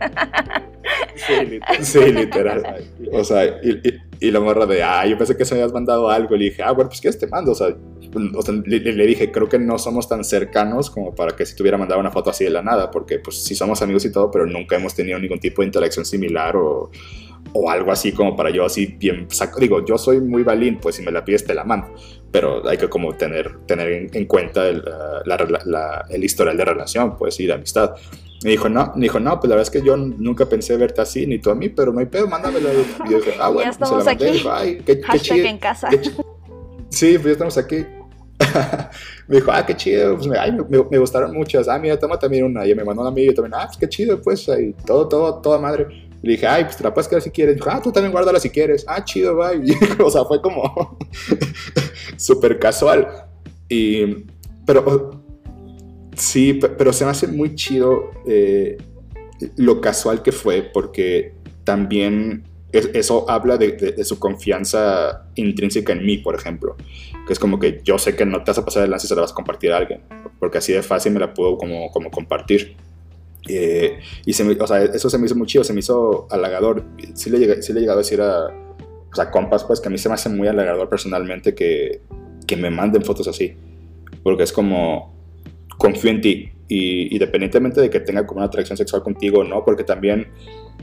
sí, literal. O sea, y, y, la morra de, ah, yo pensé que se me habías mandado algo. Y le dije, ah, bueno, pues ¿qué te mando? O sea, le, dije, creo que no somos tan cercanos como para que si tuviera mandado una foto así de la nada, porque pues sí somos amigos y todo, pero nunca hemos tenido ningún tipo de interacción similar o o algo así como para yo así bien saco. Digo, yo soy muy balín, pues si me la pides te la mando, pero hay que como tener, tener en, cuenta el, el, historial de relación, pues y de amistad. Me dijo, no, me dijo, no, pues la verdad es que yo nunca pensé verte así, ni tú a mí, pero no hay pedo, mándamelo. Y yo dije, ah, *laughs* bueno, ya pues estamos aquí. Ay, qué, qué en casa. sí, pues ya estamos aquí. *laughs* me dijo, ah, qué chido, pues me, ay, me, gustaron muchas. Ah, mira, toma también una. Y me mandó una amiga y también, ah, pues qué chido, pues, ahí, todo, todo, toda madre. Le dije, ay, pues te la puedes quedar si quieres. Dijo, ah, tú también guárdala si quieres. Ah, chido, bye. *laughs* o sea, fue como *laughs* súper casual. Y, pero sí, pero se me hace muy chido eh, lo casual que fue, porque también eso habla de, su confianza intrínseca en mí, por ejemplo. Que es como que yo sé que no te vas a pasar adelante si se la vas a compartir a alguien, porque así de fácil me la puedo como, como compartir. Eh, y se o sea, eso se me hizo muy chido, se me hizo halagador. Sí le, sí le he llegado a decir a, o sea, compas, pues que a mí se me hace muy halagador personalmente que, que me manden fotos así. Porque es como, confío en ti. Y independientemente de que tenga como una atracción sexual contigo o no, porque también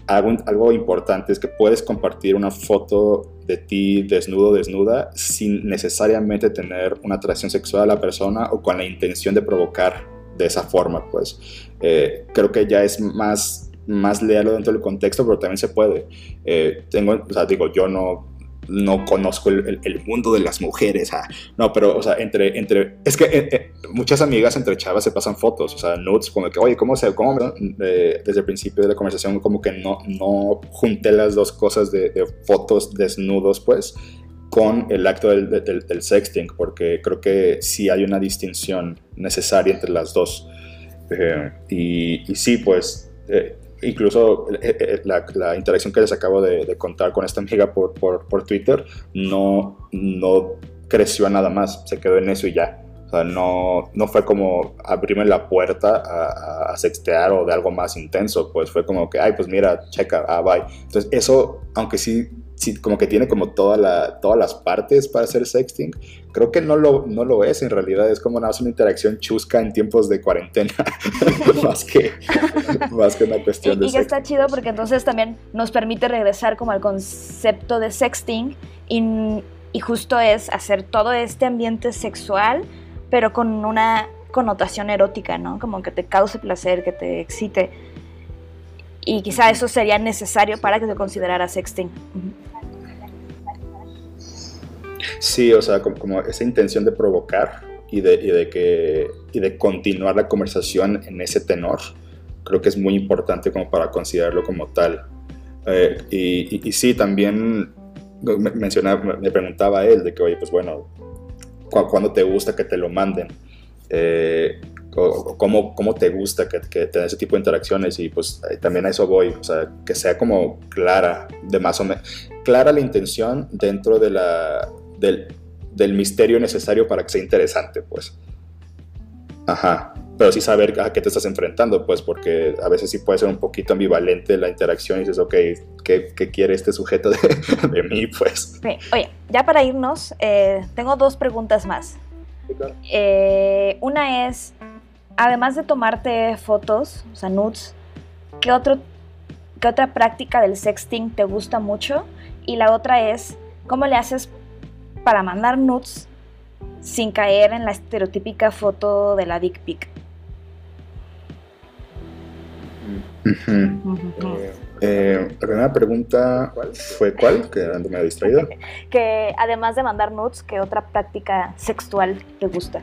algo, algo importante es que puedes compartir una foto de ti desnudo, desnuda, sin necesariamente tener una atracción sexual a la persona o con la intención de provocar de esa forma, pues. Eh, creo que ya es más, más leerlo dentro del contexto, pero también se puede. Eh, tengo, o sea, digo, yo no, no conozco el, mundo de las mujeres, ah, no, pero, o sea, entre, entre, es que eh, muchas amigas entre chavas se pasan fotos, o sea, notes, como que, oye, ¿cómo se, cómo, desde el principio de la conversación, como que no, no junté las dos cosas de, de fotos desnudos, pues, con el acto del, del, sexting, porque creo que sí hay una distinción necesaria entre las dos. Eh, y, y, sí, pues eh, incluso la, interacción que les acabo de, contar con esta amiga por, por, por, Twitter no, no creció nada más, se quedó en eso y ya. O sea, no, no fue como abrirme la puerta a, a, sextear o de algo más intenso, pues fue como que, ay, pues mira, checa, ah, bye. Entonces eso, aunque sí sí, como que tiene como toda la, todas las partes para hacer sexting. Creo que no lo, no lo es en realidad, es como una, una interacción chusca en tiempos de cuarentena, *laughs* más, que, más que una cuestión de Y que está chido porque entonces también nos permite regresar como al concepto de sexting y, y justo es hacer todo este ambiente sexual, pero con una connotación erótica, ¿no? Como que te cause placer, que te excite. Y quizá eso sería necesario para que se considerara sexting. Sí, o sea, como, esa intención de provocar y de, y de, que, y de continuar la conversación en ese tenor, creo que es muy importante como para considerarlo como tal. Eh, y, y, sí, también me, mencionaba, me preguntaba él de que, oye, pues bueno, ¿cuándo te gusta que te lo manden? Eh, cómo, cómo te gusta que, que te ese tipo de interacciones y pues también a eso voy, o sea, que sea como clara, de más o menos, clara la intención dentro de la, del, del misterio necesario para que sea interesante, pues. Ajá, pero sí saber a qué te estás enfrentando, pues, porque a veces sí puede ser un poquito ambivalente la interacción y dices, ok, ¿qué, qué quiere este sujeto de, *laughs* de mí, pues? Oye, ya para irnos, eh, tengo dos preguntas más. Eh, una es, además de tomarte fotos, o sea, nudes, ¿qué, otro, ¿qué otra práctica del sexting te gusta mucho? Y la otra es, ¿cómo le haces para mandar nudes sin caer en la estereotípica foto de la dick pic? Eh, la primera pregunta fue cuál, que ando medio distraído. *laughs* que además de mandar nudes, ¿qué otra práctica sexual te gusta?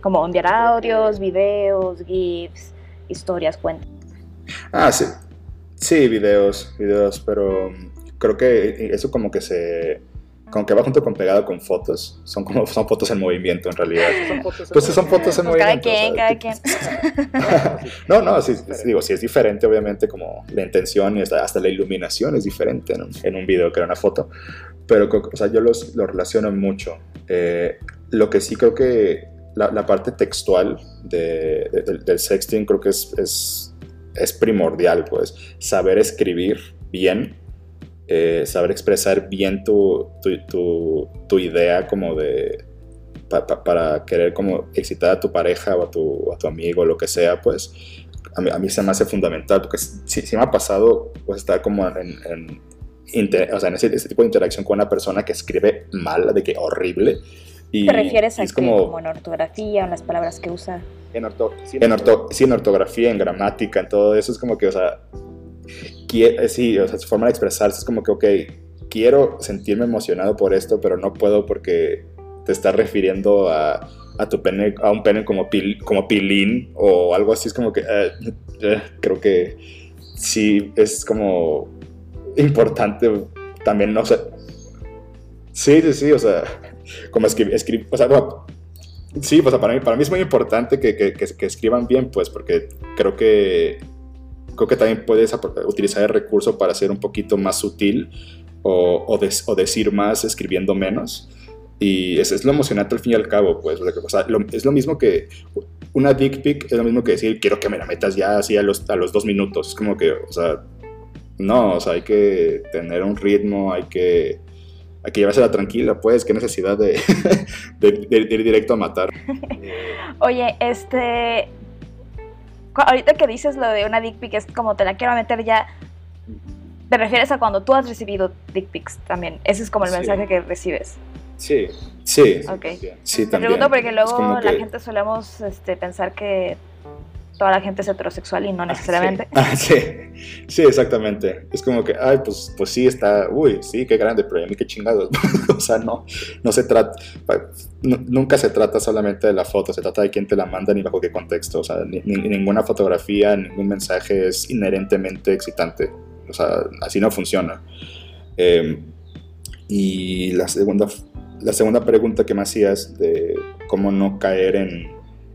Como enviar audios, videos, GIFs, historias, cuentos. Ah, sí. Sí, videos, videos, pero creo que eso como que se como que va junto con pegado con fotos. Son como son fotos en movimiento en realidad. Son fotos pues son fotos en movimiento. Cada quien, cada *laughs* quien. no, no, sí, digo, sí es diferente, obviamente, como la intención y hasta, la iluminación es diferente en un, en un, video que en una foto. Pero, o sea, yo los, los relaciono mucho. Eh, lo que sí creo que la, parte textual de, del sexting creo que es, es, es, primordial, pues. Saber escribir bien, eh, saber expresar bien tu, tu, tu, idea como de... para querer como excitar a tu pareja o a tu, a tu amigo o lo que sea, pues a mí, a mí, se me hace fundamental, porque si, me ha pasado pues, estar como en, o sea, en ese, ese, tipo de interacción con una persona que escribe mal, de que horrible, ¿Te refieres a como, en ortografía, en las palabras que usa? En, sí, en, sí, en ortografía, en gramática, en todo eso, es como que, o sea, quiere, sí, o sea, su forma de expresarse es como que, ok, quiero sentirme emocionado por esto, pero no puedo porque te estás refiriendo a, a tu pene, a un pene como, pil, como pilín o algo así, es como que, eh, eh, creo que sí, es como importante también, no sé. Sí, sí, sí, o sea, como escribir, o sea, sí, pues para mí, para mí es muy importante que, que, que, escriban bien, pues, porque creo que, creo que también puedes utilizar el recurso para ser un poquito más sutil o, o, o decir más escribiendo menos. Y es, es, lo emocionante al fin y al cabo, pues, o sea, es lo mismo que una dick pic, es lo mismo que decir, quiero que me la metas ya así a los, a los dos minutos. Es como que, o sea, no, o sea, hay que tener un ritmo, hay que hay que llevársela tranquila, pues, qué necesidad de, *laughs* ir directo a matar. Oye, este, ahorita que dices lo de una dick pic es como te la quiero meter ya, te refieres a cuando tú has recibido dick pics también, ese es como el mensaje que recibes. Sí, sí. Ok. Sí, también. Te pregunto porque luego la gente solemos este, pensar que toda la gente es heterosexual y no ah, necesariamente. *laughs* Ah, sí. sí. exactamente. Es como que, ay, pues, pues sí, está, uy, sí, qué grande, pero a mí qué chingados. *laughs* o sea, no, no se trata, nunca se trata solamente de la foto, se trata de quién te la manda ni bajo qué contexto. O sea, ni, ninguna fotografía, ningún mensaje es inherentemente excitante. O sea, así no funciona. Em, y la segunda, la segunda pregunta que me hacías de cómo no caer en,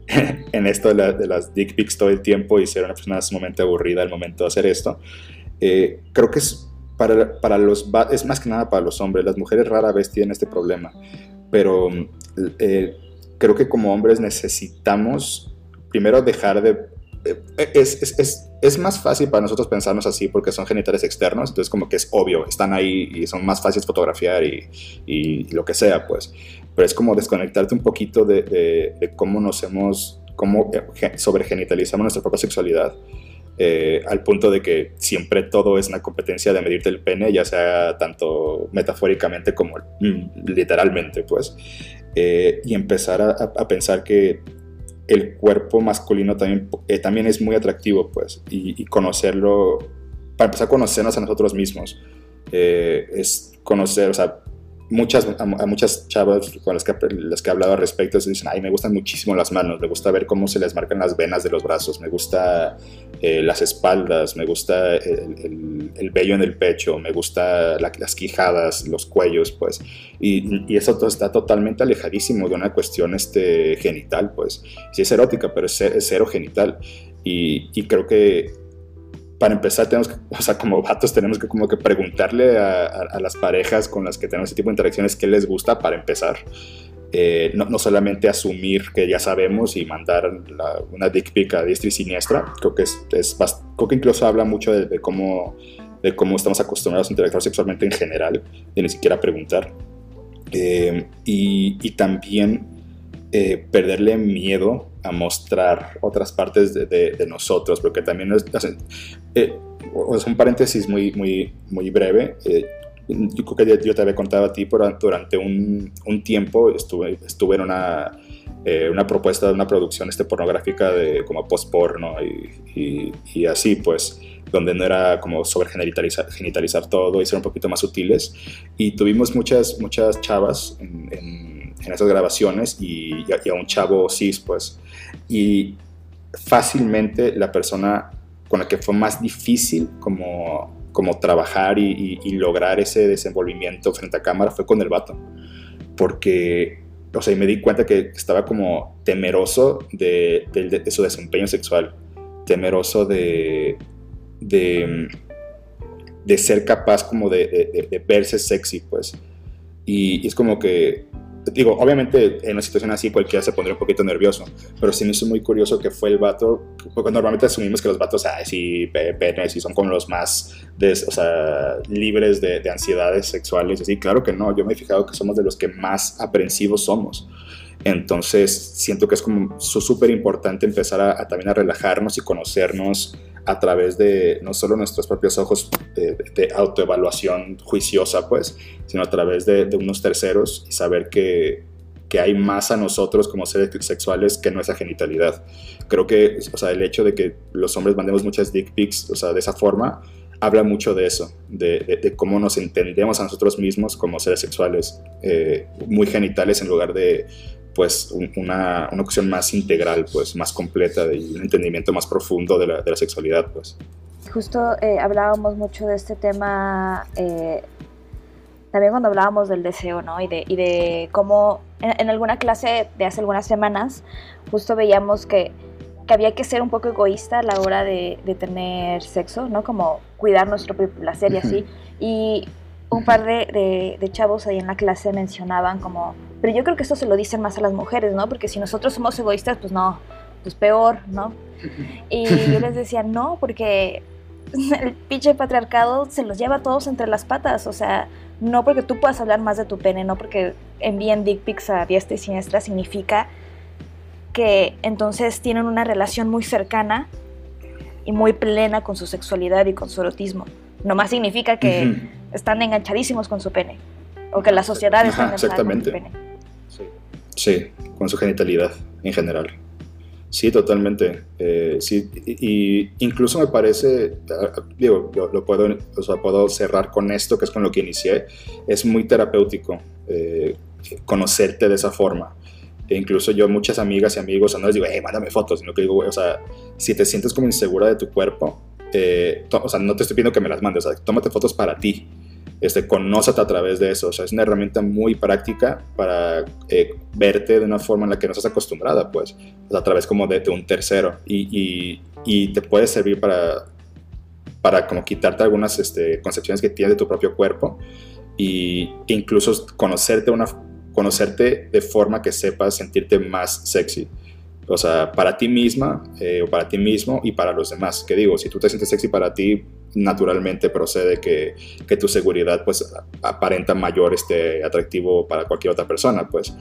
*laughs* en esto de, las dick pics todo el tiempo y ser una persona sumamente aburrida al momento de hacer esto. Eh, creo que es para, para, los es más que nada para los hombres. Las mujeres rara vez tienen este problema, pero eh, creo que como hombres necesitamos primero dejar de eh, es, es, es, es, más fácil para nosotros pensarnos así porque son genitales externos, entonces como que es obvio, están ahí y son más fáciles fotografiar y, y lo que sea, pues. Pero es como desconectarte un poquito de, de, cómo nos hemos, cómo eh, sobregenitalizamos nuestra propia sexualidad. Eh, al punto de que siempre todo es una competencia de medirte el pene, ya sea tanto metafóricamente como mm, literalmente, pues. y empezar a, a pensar que el cuerpo masculino también, eh, también es muy atractivo, pues, y, conocerlo, para empezar a conocernos a nosotros mismos, eh, es conocer, o sea, muchas, a, muchas chavas con las que, las que he hablado al respecto se dicen, ay, me gustan muchísimo las manos, me gusta ver cómo se les marcan las venas de los brazos, me gusta eh, las espaldas, me gusta el, el, vello en el pecho, me gusta las quijadas, los cuellos, pues, y, y, eso está totalmente alejadísimo de una cuestión este, genital, pues, sí es erótica, pero es, es cero genital, y, y creo que para empezar tenemos que, o sea, como vatos tenemos que como que preguntarle a, las parejas con las que tenemos ese tipo de interacciones qué les gusta para empezar. Eh, no, solamente asumir que ya sabemos y mandar una dick pic a diestra y siniestra. Creo que, es, es creo que incluso habla mucho de, cómo, de cómo estamos acostumbrados a interactuar sexualmente en general, de ni siquiera preguntar. Eh, y, y, también eh, perderle miedo a mostrar otras partes de, nosotros, porque también es, eh, un paréntesis muy, muy, muy breve. Eh, yo te había contado a ti, pero durante un, tiempo estuve, estuve en una, una propuesta de una producción este, pornográfica de como post-porno y, así, pues, donde no era como sobre genitalizar, todo y ser un poquito más sutiles. Y tuvimos muchas, muchas chavas en, en esas grabaciones y, y, a un chavo cis, pues y fácilmente la persona con la que fue más difícil como, como trabajar y, lograr ese desenvolvimiento frente a cámara fue con el vato. Porque, o sea, y me di cuenta que estaba como temeroso de, su desempeño sexual, temeroso de, de, de ser capaz como de, verse sexy, pues. y es como que digo, obviamente en una situación así cualquiera se pondría un poquito nervioso, pero sí me hizo muy curioso que fue el vato, porque normalmente asumimos que los vatos, ah, sí, penes, y son como los más, libres de, ansiedades sexuales, así, claro que no, yo me he fijado que somos de los que más aprensivos somos. Entonces, siento que es como súper importante empezar a, también a relajarnos y conocernos a través de no solo nuestros propios ojos de, autoevaluación juiciosa, pues, sino a través de, unos terceros y saber que, que, hay más a nosotros como seres sexuales que nuestra genitalidad. Creo que, o sea, el hecho de que los hombres mandemos muchas dick pics, o sea, de esa forma, habla mucho de eso, de, cómo nos entendemos a nosotros mismos como seres sexuales, eh, muy genitales en lugar de pues una, una cuestión más integral, pues más completa y un entendimiento más profundo de la, de la sexualidad, pues. Justo eh, hablábamos mucho de este tema eh, también cuando hablábamos del deseo, ¿no? Y de, y de cómo en, alguna clase de hace algunas semanas justo veíamos que, que, había que ser un poco egoísta a la hora de, de tener sexo, ¿no? Como cuidar nuestro placer y así. Y un par de, de, chavos ahí en la clase mencionaban como, pero yo creo que eso se lo dicen más a las mujeres, ¿no? Porque si nosotros somos egoístas, pues no, pues peor, ¿no? Y yo les decía, no, porque *laughs* el pinche patriarcado se los lleva a todos entre las patas, o sea, no porque tú puedas hablar más de tu pene, no porque envíen dick pics a diestra y siniestra, significa que entonces tienen una relación muy cercana y muy plena con su sexualidad y con su erotismo. Nomás significa que están enganchadísimos con su pene. O que la sociedad está enganchada con su pene. Sí. con su genitalidad en general. Sí, totalmente. Eh, sí, y, incluso me parece, digo, lo, puedo, o sea, puedo cerrar con esto, que es con lo que inicié. Es muy terapéutico eh, conocerte de esa forma. E incluso yo, muchas amigas y amigos, no les digo, hey, mándame fotos, sino que digo, o sea, si te sientes como insegura de tu cuerpo, eh, o sea, no te estoy pidiendo que me las mandes, o sea, tómate fotos para ti. Este, conócete a través de eso. O sea, es una herramienta muy práctica para eh, verte de una forma en la que no estás acostumbrada, pues, a través como de, un tercero. Y, te puede servir para, para como quitarte algunas este, concepciones que tienes de tu propio cuerpo y incluso conocerte, una, conocerte de forma que sepas sentirte más sexy. O sea, para ti misma eh, o para ti mismo y para los demás. Que digo, si tú te sientes sexy para ti, naturalmente procede que, que, tu seguridad pues aparenta mayor este atractivo para cualquier otra persona pues.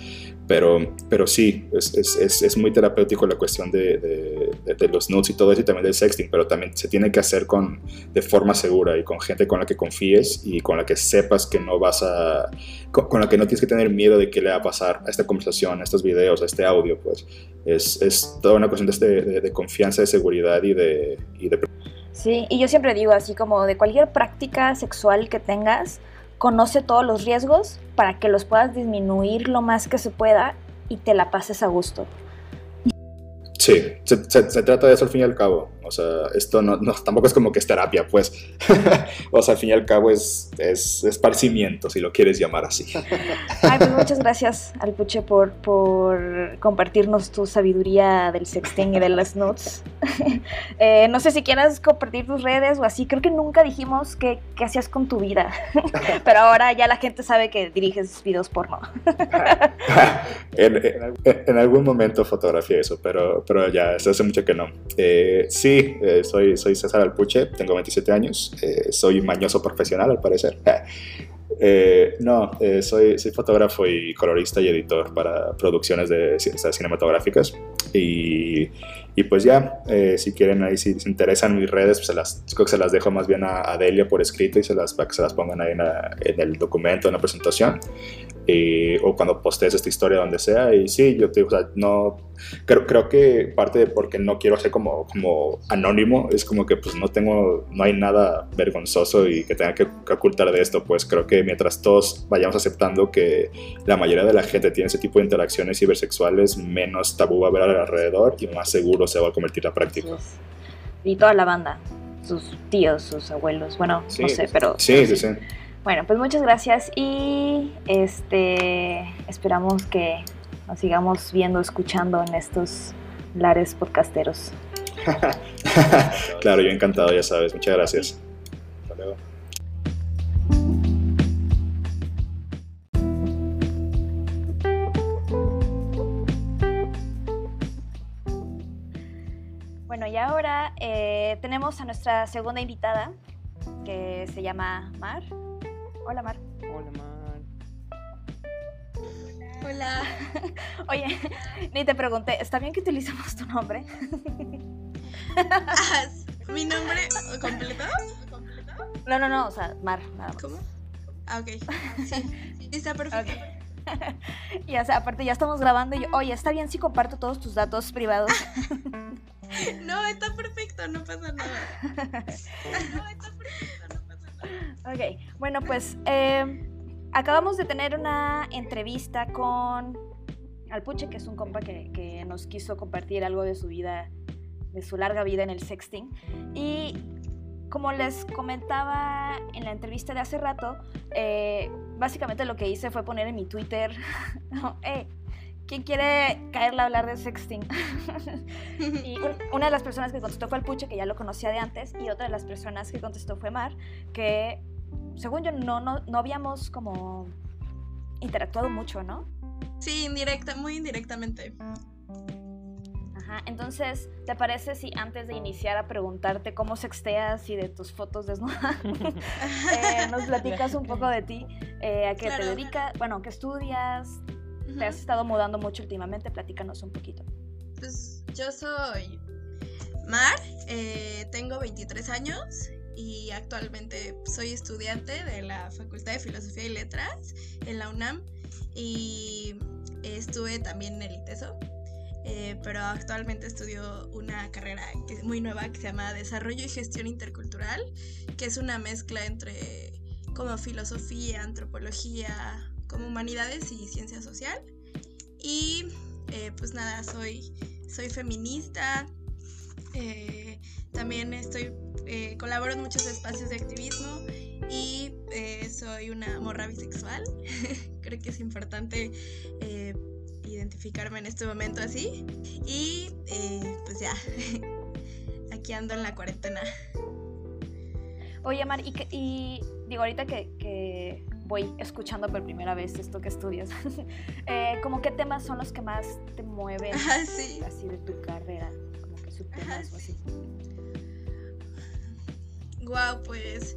Pero, pero sí es, es, es muy terapéutico la cuestión de, de, los nudes y todo eso y también del sexting pero también se tiene que hacer con, de forma segura y con gente con la que confíes y con la que sepas que no vas a con, la que no tienes que tener miedo de qué le va a pasar a esta conversación a estos videos a este audio pues. Es, es toda una cuestión de, de, confianza de seguridad y de, y de Sí, y yo siempre digo así como de cualquier práctica sexual que tengas, conoce todos los riesgos para que los puedas disminuir lo más que se pueda y te la pases a gusto. Sí, se, trata de eso al fin y al cabo. O sea, esto no, tampoco es como que es terapia, pues. *laughs* o sea, al fin y al cabo es, es esparcimiento, si lo quieres llamar así. Ay, pues muchas gracias, Alpuche, por, por compartirnos tu sabiduría del sexting y de las notes. *laughs* Eh, no sé si quieras compartir tus redes o así. Creo que nunca dijimos qué, hacías con tu vida. *laughs* Pero ahora ya la gente sabe que diriges videos porno. en, en, algún momento fotografía eso, pero, pero ya, hace mucho que no. Eh, sí, eh, soy, soy César Alpuche, tengo 27 años, eh, soy mañoso profesional al parecer. *laughs* Eh, no, soy, soy fotógrafo y colorista y editor para producciones de, cinematográficas. Y, y pues ya, si quieren ahí, si se interesan mis redes, pues se las, creo que se las dejo más bien a, Delia por escrito y se las, para que se las pongan ahí en, en el documento, en la presentación. O cuando postees esta historia donde sea. Y sí, yo te digo, o sea, no creo, creo que parte de porque no quiero ser como, como anónimo es como que pues no tengo, no hay nada vergonzoso y que tenga que, ocultar de esto, pues creo que mientras todos vayamos aceptando que la mayoría de la gente tiene ese tipo de interacciones cibersexuales, menos tabú va a haber alrededor y más seguro se va a convertir a práctica. Y toda la banda, sus tíos, sus abuelos, bueno, no sé, pero... Sí, sí, sí. Bueno, pues muchas gracias y este esperamos que nos sigamos viendo, escuchando en estos lares podcasteros. *laughs* claro, yo encantado, ya sabes. Muchas gracias. Hasta luego. Bueno, y ahora eh, tenemos a nuestra segunda invitada, que se llama Mar. Hola, Mar. Hola, Mar. Hola. *laughs* Oye, ni te pregunté, ¿está bien que utilicemos tu nombre? Ah, *laughs* ¿Mi nombre completo? No, no, no, o sea, Mar, nada más. ¿Cómo? Ah, ok. Sí, está perfecto. y o sea, aparte ya estamos grabando y yo, oye, ¿está bien si comparto todos tus datos privados? *laughs* no, está perfecto, no pasa nada. no, está perfecto, no pasa nada. Ok, bueno, pues eh, acabamos de tener una entrevista con Alpuche, que es un compa que, nos quiso compartir algo de su vida, de su larga vida en el sexting. Y como les comentaba en la entrevista de hace rato, eh, básicamente lo que hice fue poner en mi Twitter, *laughs* eh, ¿quién quiere caerle a hablar de sexting? *laughs* y una de las personas que contestó fue Alpuche, que ya lo conocía de antes, y otra de las personas que contestó fue Mar, que según yo, no, no, no habíamos como interactuado mucho, ¿no? Sí, indirecta, muy indirectamente. Ajá, entonces, ¿te parece si antes de iniciar a preguntarte cómo sexteas y de tus fotos desnudas, *laughs* eh, nos *laughs* platicas un poco de ti? Eh, ¿A qué te dedicas? Bueno, ¿qué estudias? ¿Te has estado mudando mucho últimamente? Platícanos un poquito. Pues yo soy Mar, eh, tengo 23 años y actualmente soy estudiante de la Facultad de Filosofía y Letras en la UNAM y estuve también en el ITESO, eh, pero actualmente estudio una carrera que es muy nueva que se llama Desarrollo y Gestión Intercultural, que es una mezcla entre como filosofía, antropología, como humanidades y ciencia social. Y eh, pues nada, soy, soy feminista, eh, también estoy eh, colaboro en muchos espacios de activismo y eh, soy una morra bisexual. *laughs* Creo que es importante identificarme en este momento así. Y pues ya, *laughs* aquí ando en la cuarentena. Oye, Mar, y, digo ahorita que, voy escuchando por primera vez esto que estudias, *laughs* eh, como qué temas son los que más te mueven ah, así de tu carrera, como que subtemas o así. Wow, pues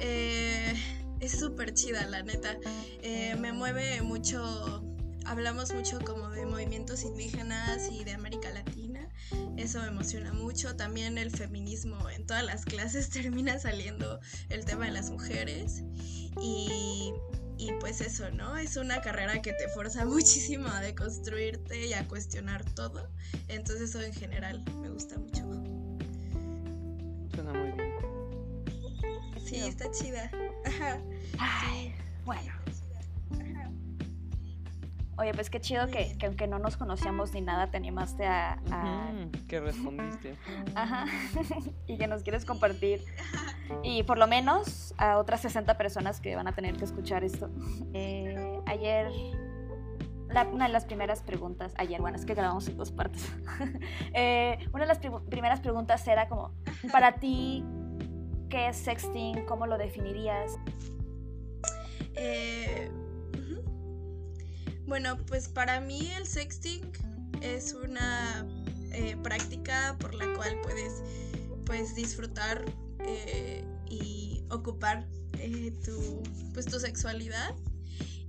eh, es súper chida, la neta. Eh, me mueve mucho, hablamos mucho como de movimientos indígenas y de América Latina. Eso me emociona mucho. También el feminismo en todas las clases *laughs* termina saliendo el tema de las mujeres. Y, y pues eso, ¿no? Es una carrera que te fuerza *laughs* muchísimo a deconstruirte y a cuestionar todo. Entonces eso en general me gusta mucho. Suena muy bien. Sí, está chida. Ay, bueno. Oye, pues qué chido que, aunque no nos conocíamos ni nada, te animaste a... que respondiste. Ajá. *laughs* y que nos quieres compartir. Y por lo menos a otras 60 personas que van a tener que escuchar esto. *laughs* Eh, ayer una de las primeras preguntas, ayer, bueno, es que grabamos en dos partes. *laughs* Eh, una de las primeras preguntas era como, para ti, ¿Qué es sexting? ¿Cómo lo definirías? Eh, bueno, pues para mí el sexting es una eh, práctica por la cual puedes pues, disfrutar eh, y ocupar tu, pues, tu sexualidad.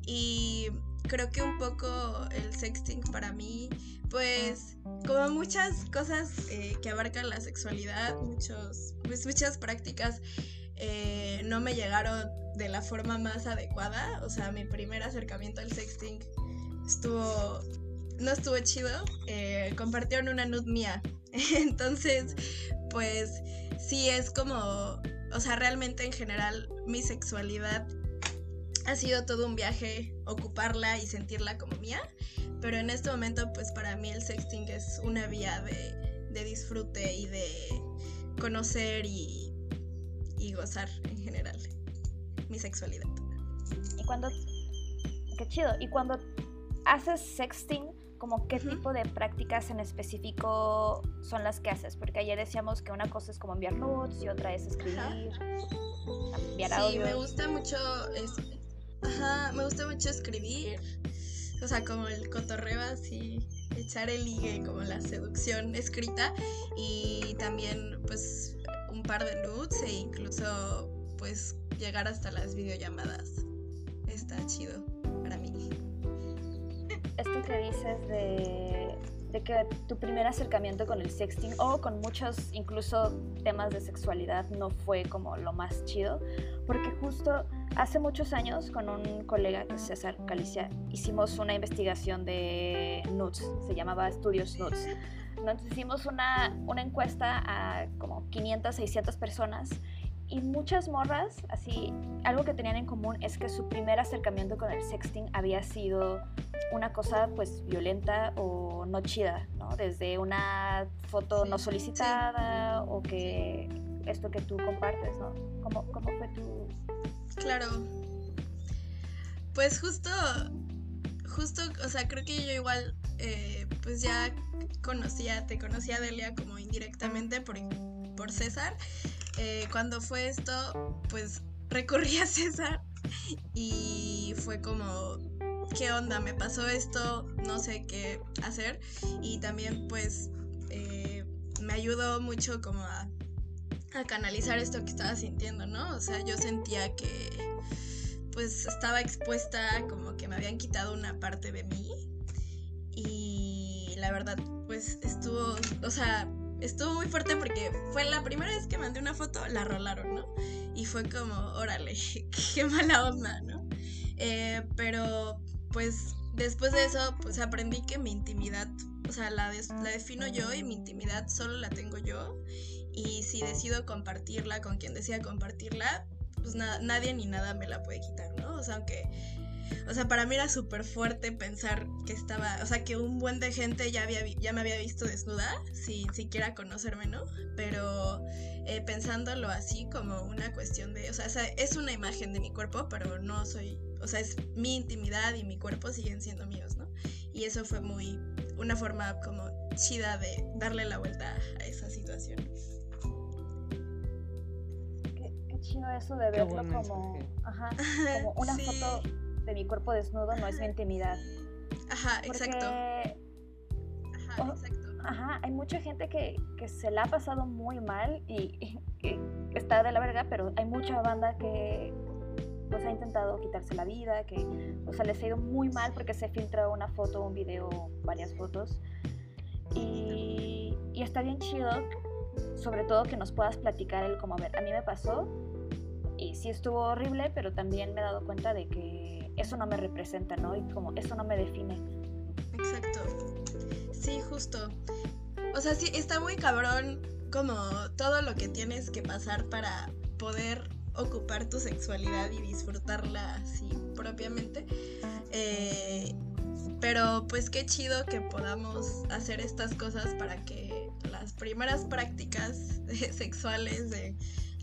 Y creo que un poco el sexting para mí, pues como muchas cosas eh, que abarcan la sexualidad, muchos, pues muchas prácticas eh, no me llegaron de la forma más adecuada. O sea, mi primer acercamiento al sexting estuvo, no estuvo chido. Eh, compartieron una nud mía. *laughs* Entonces, pues sí es como, o sea, realmente en general mi sexualidad ha sido todo un viaje ocuparla y sentirla como mía, pero en este momento pues para mí el sexting es una vía de, disfrute y de conocer y, y, gozar en general mi sexualidad. Y cuando, qué chido, y cuando haces sexting, como qué tipo de prácticas en específico son las que haces, porque ayer decíamos que una cosa es como enviar nudes y otra es escribir, enviar sí, me gusta mucho Ajá, me gusta mucho escribir. O sea, como el cotorreo así, echar el ligue, como la seducción escrita. Y también, pues, un par de nudes e incluso, pues, llegar hasta las videollamadas. Está chido para mí. Esto que dices de, de que tu primer acercamiento con el sexting o con muchos incluso temas de sexualidad no fue como lo más chido, porque justo Hace muchos años, con un colega, que es César Calicia, hicimos una investigación de nudes, se llamaba Estudios Nudes. Entonces hicimos una, una encuesta a como 500, 600 personas y muchas morras, así, algo que tenían en común es que su primer acercamiento con el sexting había sido una cosa pues violenta o no chida, ¿no? Desde una foto no solicitada o que esto que tú compartes, ¿no? ¿Cómo, cómo fue tu, Claro. Pues justo, justo, o sea, creo que yo igual, eh, pues ya conocía, te conocía a Delia como indirectamente por, por César. Eh, cuando fue esto, pues recurrí a César y fue como, ¿qué onda? Me pasó esto, no sé qué hacer. Y también pues eh, me ayudó mucho como a a canalizar esto que estaba sintiendo, ¿no? O sea, yo sentía que pues estaba expuesta, como que me habían quitado una parte de mí. Y la verdad, pues estuvo, o sea, estuvo muy fuerte porque fue la primera vez que mandé una foto, la rolaron, ¿no? Y fue como, órale, *laughs* qué mala onda, ¿no? Eh, pero pues después de eso, pues aprendí que mi intimidad, o sea, la, la defino yo y mi intimidad solo la tengo yo y si decido compartirla con quien decida compartirla, pues nadie ni nada me la puede quitar, ¿no? O sea, aunque o sea, para mí era súper fuerte pensar que estaba, o sea, que un buen de gente ya, había, ya me había visto desnuda, sin siquiera conocerme, ¿no? Pero eh, pensándolo así como una cuestión de, o sea, es una imagen de mi cuerpo, pero no soy, o sea, es mi intimidad y mi cuerpo siguen siendo míos, ¿no? Y eso fue muy, una forma como chida de darle la vuelta a esa situación. Qué, chido eso de verlo como, ajá, como una *laughs* foto de mi cuerpo desnudo no es mi intimidad. Ajá, exacto. Ajá, exacto. Ajá, hay mucha gente que, que, se la ha pasado muy mal y, está de la verga, pero hay mucha banda que pues ha intentado quitarse la vida, que o sea, les ha ido muy mal porque se filtra una foto, un video, varias fotos. Y, y está bien chido, sobre todo que nos puedas platicar el como, a ver, a mí me pasó y sí estuvo horrible, pero también me he dado cuenta de que eso no me representa, ¿no? Y como eso no me define. Exacto. Sí, justo. O sea, sí, está muy cabrón como todo lo que tienes que pasar para poder ocupar tu sexualidad y disfrutarla así propiamente. Eh, pero pues qué chido que podamos hacer estas cosas para que las primeras prácticas *laughs* sexuales de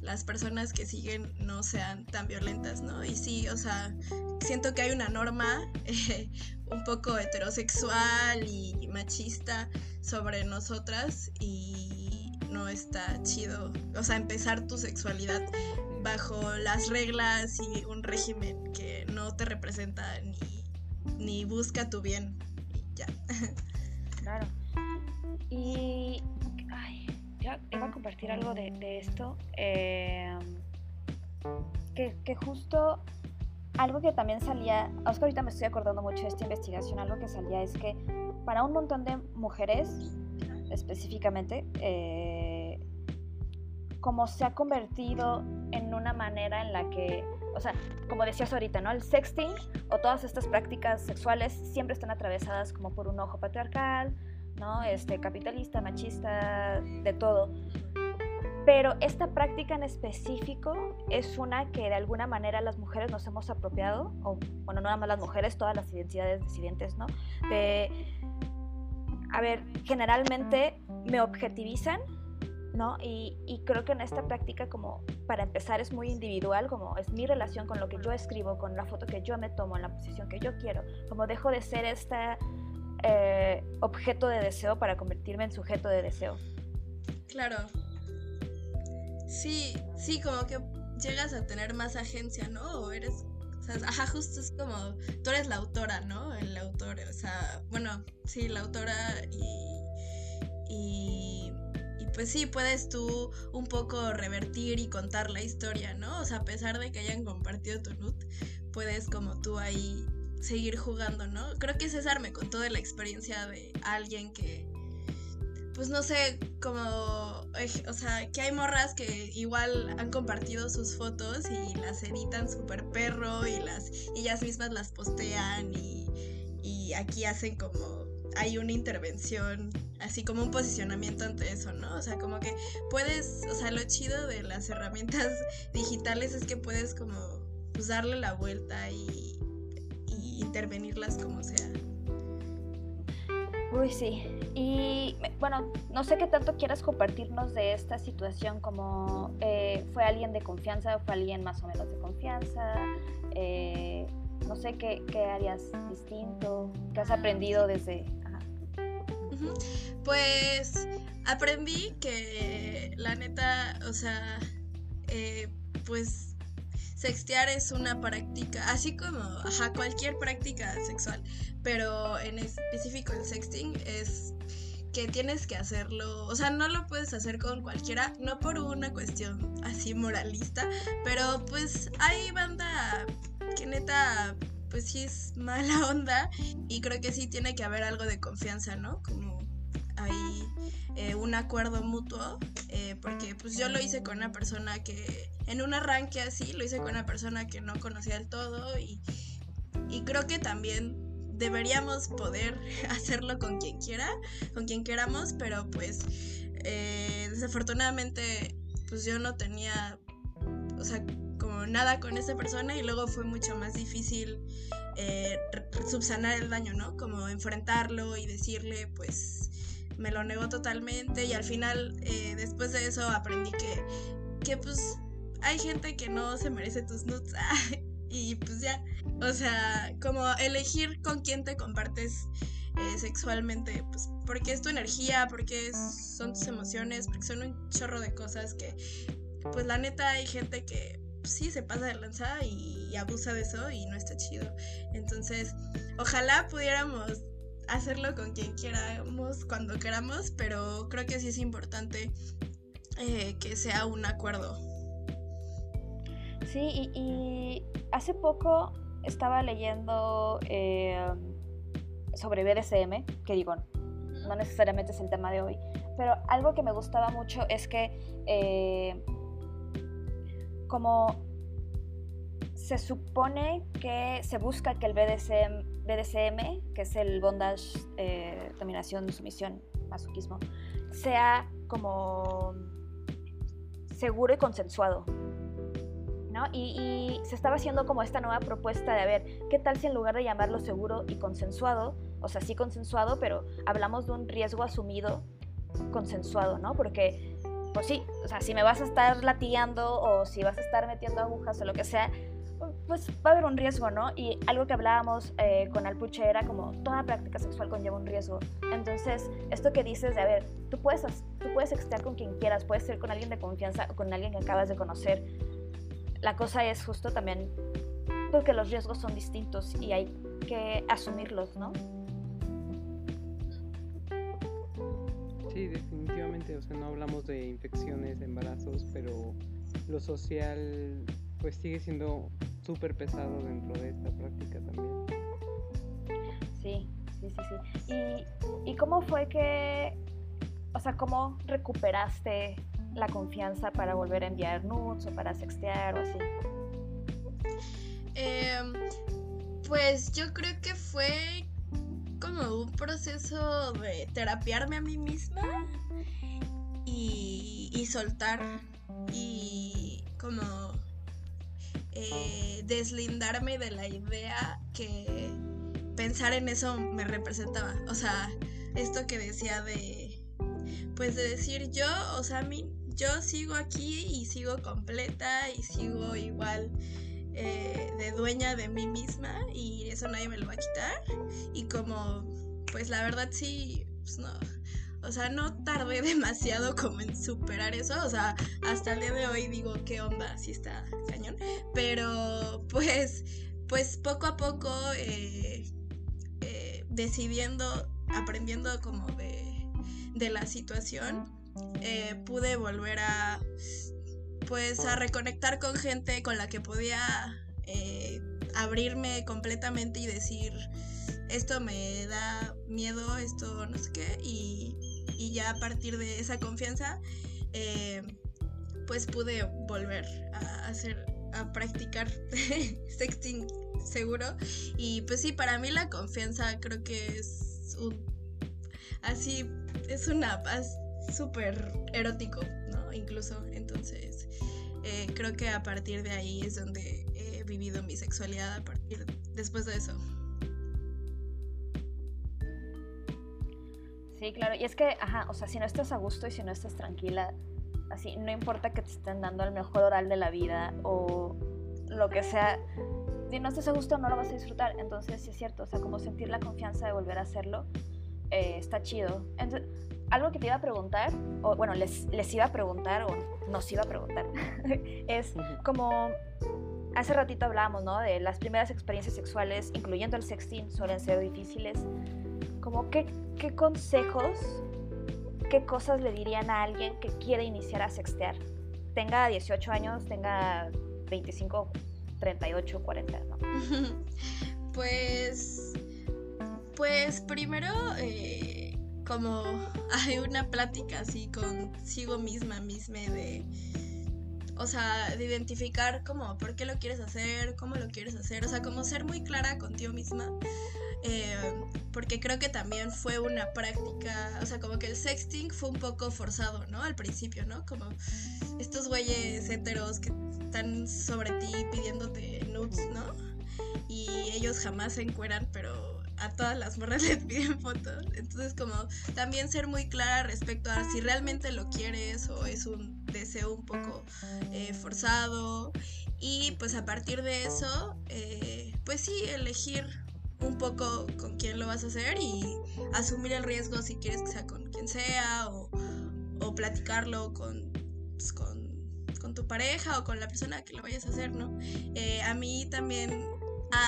las personas que siguen no sean tan violentas, ¿no? Y sí, o sea, siento que hay una norma *laughs* un poco heterosexual y machista sobre nosotras y no está chido, o sea, empezar tu sexualidad bajo las reglas y un régimen que no te representa ni, ni busca tu bien. Y ya. *laughs* Claro. Y iba a compartir algo de, esto, em, que, justo algo que también salía, Oscar ahorita me estoy acordando mucho de esta investigación, algo que salía es que para un montón de mujeres específicamente, eh, como se ha convertido en una manera en la que, o sea, como decías ahorita, ¿no? El sexting o todas estas prácticas sexuales siempre están atravesadas como por un ojo patriarcal, ¿no? Este, capitalista, machista, de todo. Pero esta práctica en específico es una que de alguna manera las mujeres nos hemos apropiado, o bueno, no nada más las mujeres, todas las identidades disidentes, ¿no? De, a ver, generalmente me objetivizan, ¿no? Y, y, creo que en esta práctica, como para empezar, es muy individual, como es mi relación con lo que yo escribo, con la foto que yo me tomo, en la posición que yo quiero, como dejo de ser esta eh, objeto de deseo para convertirme en sujeto de deseo. Claro. Sí, sí, como que llegas a tener más agencia, ¿no? O eres o sea, ajá, justo es como, tú eres la autora, ¿no? El autor, o sea, bueno, sí, la autora y, y, y, pues sí, puedes tú un poco revertir y contar la historia, ¿no? O sea, a pesar de que hayan compartido tu nut, puedes como tú ahí seguir jugando, ¿no? Creo que César me contó de la experiencia de alguien que, pues no sé, como, o sea, que hay morras que igual han compartido sus fotos y las editan súper perro y las, ellas mismas las postean y, y aquí hacen como, hay una intervención, así como un posicionamiento ante eso, ¿no? O sea, como que puedes, o sea, lo chido de las herramientas *laughs* digitales es que puedes como, pues darle la vuelta y intervenirlas como sea. Uy, sí. Y bueno, no sé qué tanto quieras compartirnos de esta situación, como eh, fue alguien de confianza, fue alguien más o menos de confianza, eh, no sé qué, qué, harías distinto, qué has aprendido desde... Pues aprendí que la neta, o sea, eh, pues sextear es una práctica, así como cualquier práctica sexual, pero en específico el sexting es que tienes que hacerlo, o sea, no lo puedes hacer con cualquiera, no por una cuestión así moralista, pero pues hay banda que neta, pues sí es mala *laughs* onda y creo que sí tiene que haber algo de confianza, ¿no? Como hay eh, un acuerdo mutuo, eh, porque pues yo lo hice con una persona que en un arranque así, lo hice con una persona que no conocía del todo y, creo que también deberíamos poder *laughs* hacerlo con quien quiera, con quien queramos, pero pues eh, desafortunadamente pues yo no tenía, o sea, como como nada con esa persona y luego fue mucho más difícil eh, subsanar el daño, ¿no? Como enfrentarlo y decirle, pues me lo negó totalmente y al final eh, después de eso aprendí que, que pues hay gente que no se merece tus nudes *laughs* y pues ya, o sea, como elegir con quién te compartes eh, sexualmente, pues porque es tu energía, porque son tus emociones, porque son un chorro de cosas que, pues la neta hay gente que sí se pasa de lanzada y, abusa de eso y no está chido. Entonces, ojalá pudiéramos hacerlo con quien queramos, cuando queramos, pero creo que sí es importante eh, que sea un acuerdo. Sí, y, hace poco estaba leyendo eh, sobre BDSM, que digo, no necesariamente es el tema de hoy, pero algo que me gustaba mucho es que eh, como se supone que se busca que el BDSM, BDSM que es el bondage, eh, dominación, sumisión, masoquismo, sea como seguro y consensuado. ¿no? Y, se estaba haciendo como esta nueva propuesta de a ver, ¿qué tal si en lugar de llamarlo seguro y consensuado, o sea, sí consensuado, pero hablamos de un riesgo asumido consensuado, ¿no? Porque pues sí, o sea, si me vas a estar latigando o si vas a estar metiendo agujas o lo que sea, pues va a haber un riesgo, ¿no? Y algo que hablábamos eh, con Alpuche era como toda práctica sexual conlleva un riesgo. Entonces, esto que dices de, a ver, tú puedes, tú puedes estar con quien quieras, puedes ser con alguien de confianza o con alguien que acabas de conocer. La cosa es justo también porque los riesgos son distintos y hay que asumirlos, ¿no? Sí, definitivamente, o sea, no hablamos de infecciones, de embarazos, pero lo social pues sigue siendo súper pesado dentro de esta práctica también. Sí, sí, sí, sí. ¿Y, ¿Y cómo fue que, o sea, cómo recuperaste la confianza para volver a enviar nudes o para sextear o así? Em, pues yo creo que fue como un proceso de terapiarme a mí misma y, soltar y como eh, deslindarme de la idea que pensar en eso me representaba. O sea, esto que decía de, pues de decir yo, o sea, mí, yo sigo aquí y sigo completa y sigo igual eh, de dueña de mí misma y eso nadie me lo va a quitar. Y como, pues la verdad sí, pues no. O sea, no tardé *laughs* demasiado como en superar eso. O sea, hasta el día de hoy digo, ¿qué onda? Sí está cañón. Pero pues, pues poco a poco eh, eh, decidiendo, aprendiendo como de, de la situación, pude volver a pues a reconectar con gente con la que podía eh, abrirme completamente y decir esto me da miedo, esto no sé qué, y, ya a partir de esa confianza, eh, pues pude volver a hacer, a practicar *laughs* sexting seguro. Y pues sí, para mí la confianza creo que es así, es una paz súper erótico, ¿no? Incluso, entonces, eh, creo que a partir de ahí es donde he vivido mi sexualidad a partir después de eso. Sí, claro, y es que, ajá, o sea, si no estás a gusto y si no estás tranquila, así, no importa que te estén dando el mejor oral de la vida o lo que sea, si no estás a gusto no lo vas a disfrutar, entonces sí es cierto, o sea, como sentir la confianza de volver a hacerlo, eh, está chido. Entonces, algo que te iba a preguntar, o bueno, les, les iba a preguntar, o nos iba a preguntar, *laughs* es como hace ratito hablábamos, ¿no? De las primeras experiencias sexuales, incluyendo el sexting, suelen ser difíciles. Como, ¿qué, qué consejos, qué cosas le dirían a alguien que quiere iniciar a sextear? Tenga 18 años, tenga 25, 38, 40, ¿no? *laughs* pues, pues primero... Eh como hay una plática así consigo misma, misma de, o sea, de identificar como por qué lo quieres hacer, cómo lo quieres hacer, o sea, como ser muy clara contigo misma. Eh, porque creo que también fue una práctica, o sea, como que el sexting fue un poco forzado, ¿no? Al principio, ¿no? Como estos güeyes heteros que están sobre ti pidiéndote nudes, ¿no? Y ellos jamás se encueran, pero a todas las morras *laughs* les piden fotos. Entonces como también ser muy clara respecto a si realmente lo quieres o es un deseo un poco eh, forzado. Y pues a partir de eso, eh, pues sí, elegir un poco con quién lo vas a hacer y asumir el riesgo si quieres que sea con quien sea o, platicarlo con, pues, con, tu pareja o con la persona que lo vayas a hacer, ¿no? Eh, a mí también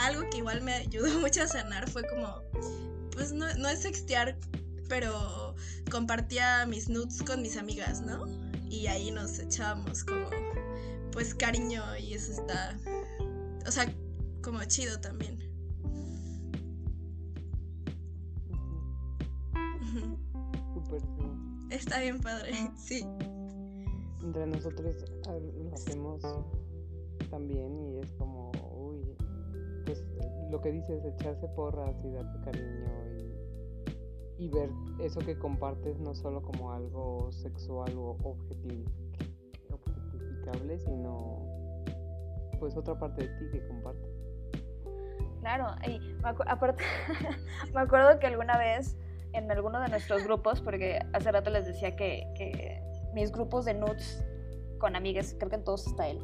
algo que igual me ayudó *laughs* mucho a sanar fue como, pues no, no es sextear, pero compartía mis nudes con mis amigas, ¿no? Y ahí nos echábamos como, pues cariño y eso está, o sea, como chido también. Está bien padre, sí. Entre nosotros lo hacemos también y es como, uy, pues lo que dices, echarse porras y darte cariño y, ver eso que compartes no solo como algo sexual o objetificable, sino pues otra parte de ti que compartes. Claro, y aparte, *laughs* me acuerdo que alguna vez en alguno de nuestros grupos, porque hace rato les decía que, mis grupos de nudes con amigas, creo que en todos está él,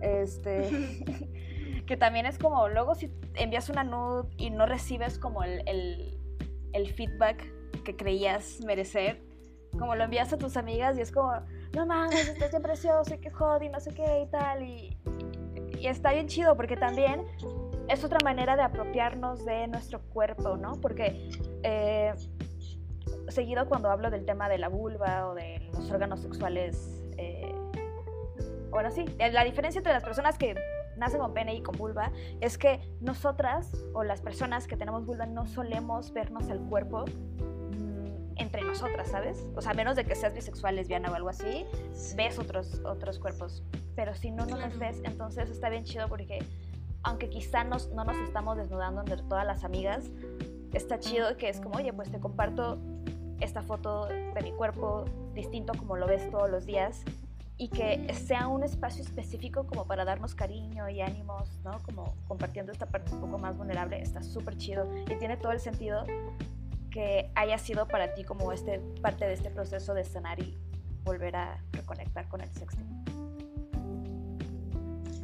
este, *laughs* *laughs* que también es como, luego si envías una nude y no recibes como el, el, feedback que creías merecer, como lo envías a tus amigas y es como, no mames, estás bien precioso y que jodi, no sé qué y tal, y, y está bien chido porque también es otra manera de apropiarnos de nuestro cuerpo, ¿no? Porque eh, seguido cuando hablo del tema de la vulva o de los órganos sexuales, eh, bueno, sí, eh, la diferencia entre las personas que nacen con pene y con vulva es que nosotras o las personas que tenemos vulva no solemos vernos el cuerpo mm, entre nosotras, ¿sabes? O sea, menos de que seas bisexual, lesbiana o algo así, ves otros, otros cuerpos. Pero si no, no los ves, entonces está bien chido porque aunque quizá no nos estamos desnudando entre todas las amigas, está chido que es como, oye, pues te comparto esta foto de mi cuerpo distinto como lo ves todos los días y que sea un espacio específico como para darnos cariño y ánimos, ¿no? Como compartiendo esta parte un poco más vulnerable, está súper chido y tiene todo el sentido que haya sido para ti como este parte de este proceso de sanar y volver a reconectar con el sexting.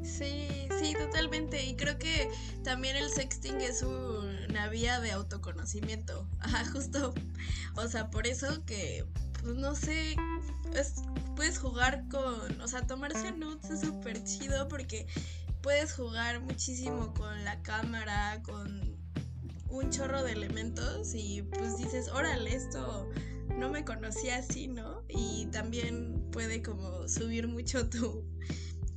Sí, sí, totalmente. Y creo que también el sexting es una vía de autoconocimiento. *laughs* Ajá, justo. O sea, por eso que, pues no sé, puedes jugar con, o sea, tomarse nudes es súper chido porque puedes jugar muchísimo con la cámara, con un chorro de elementos y pues dices, órale, esto no me conocía así, ¿no? Y también puede como subir mucho tu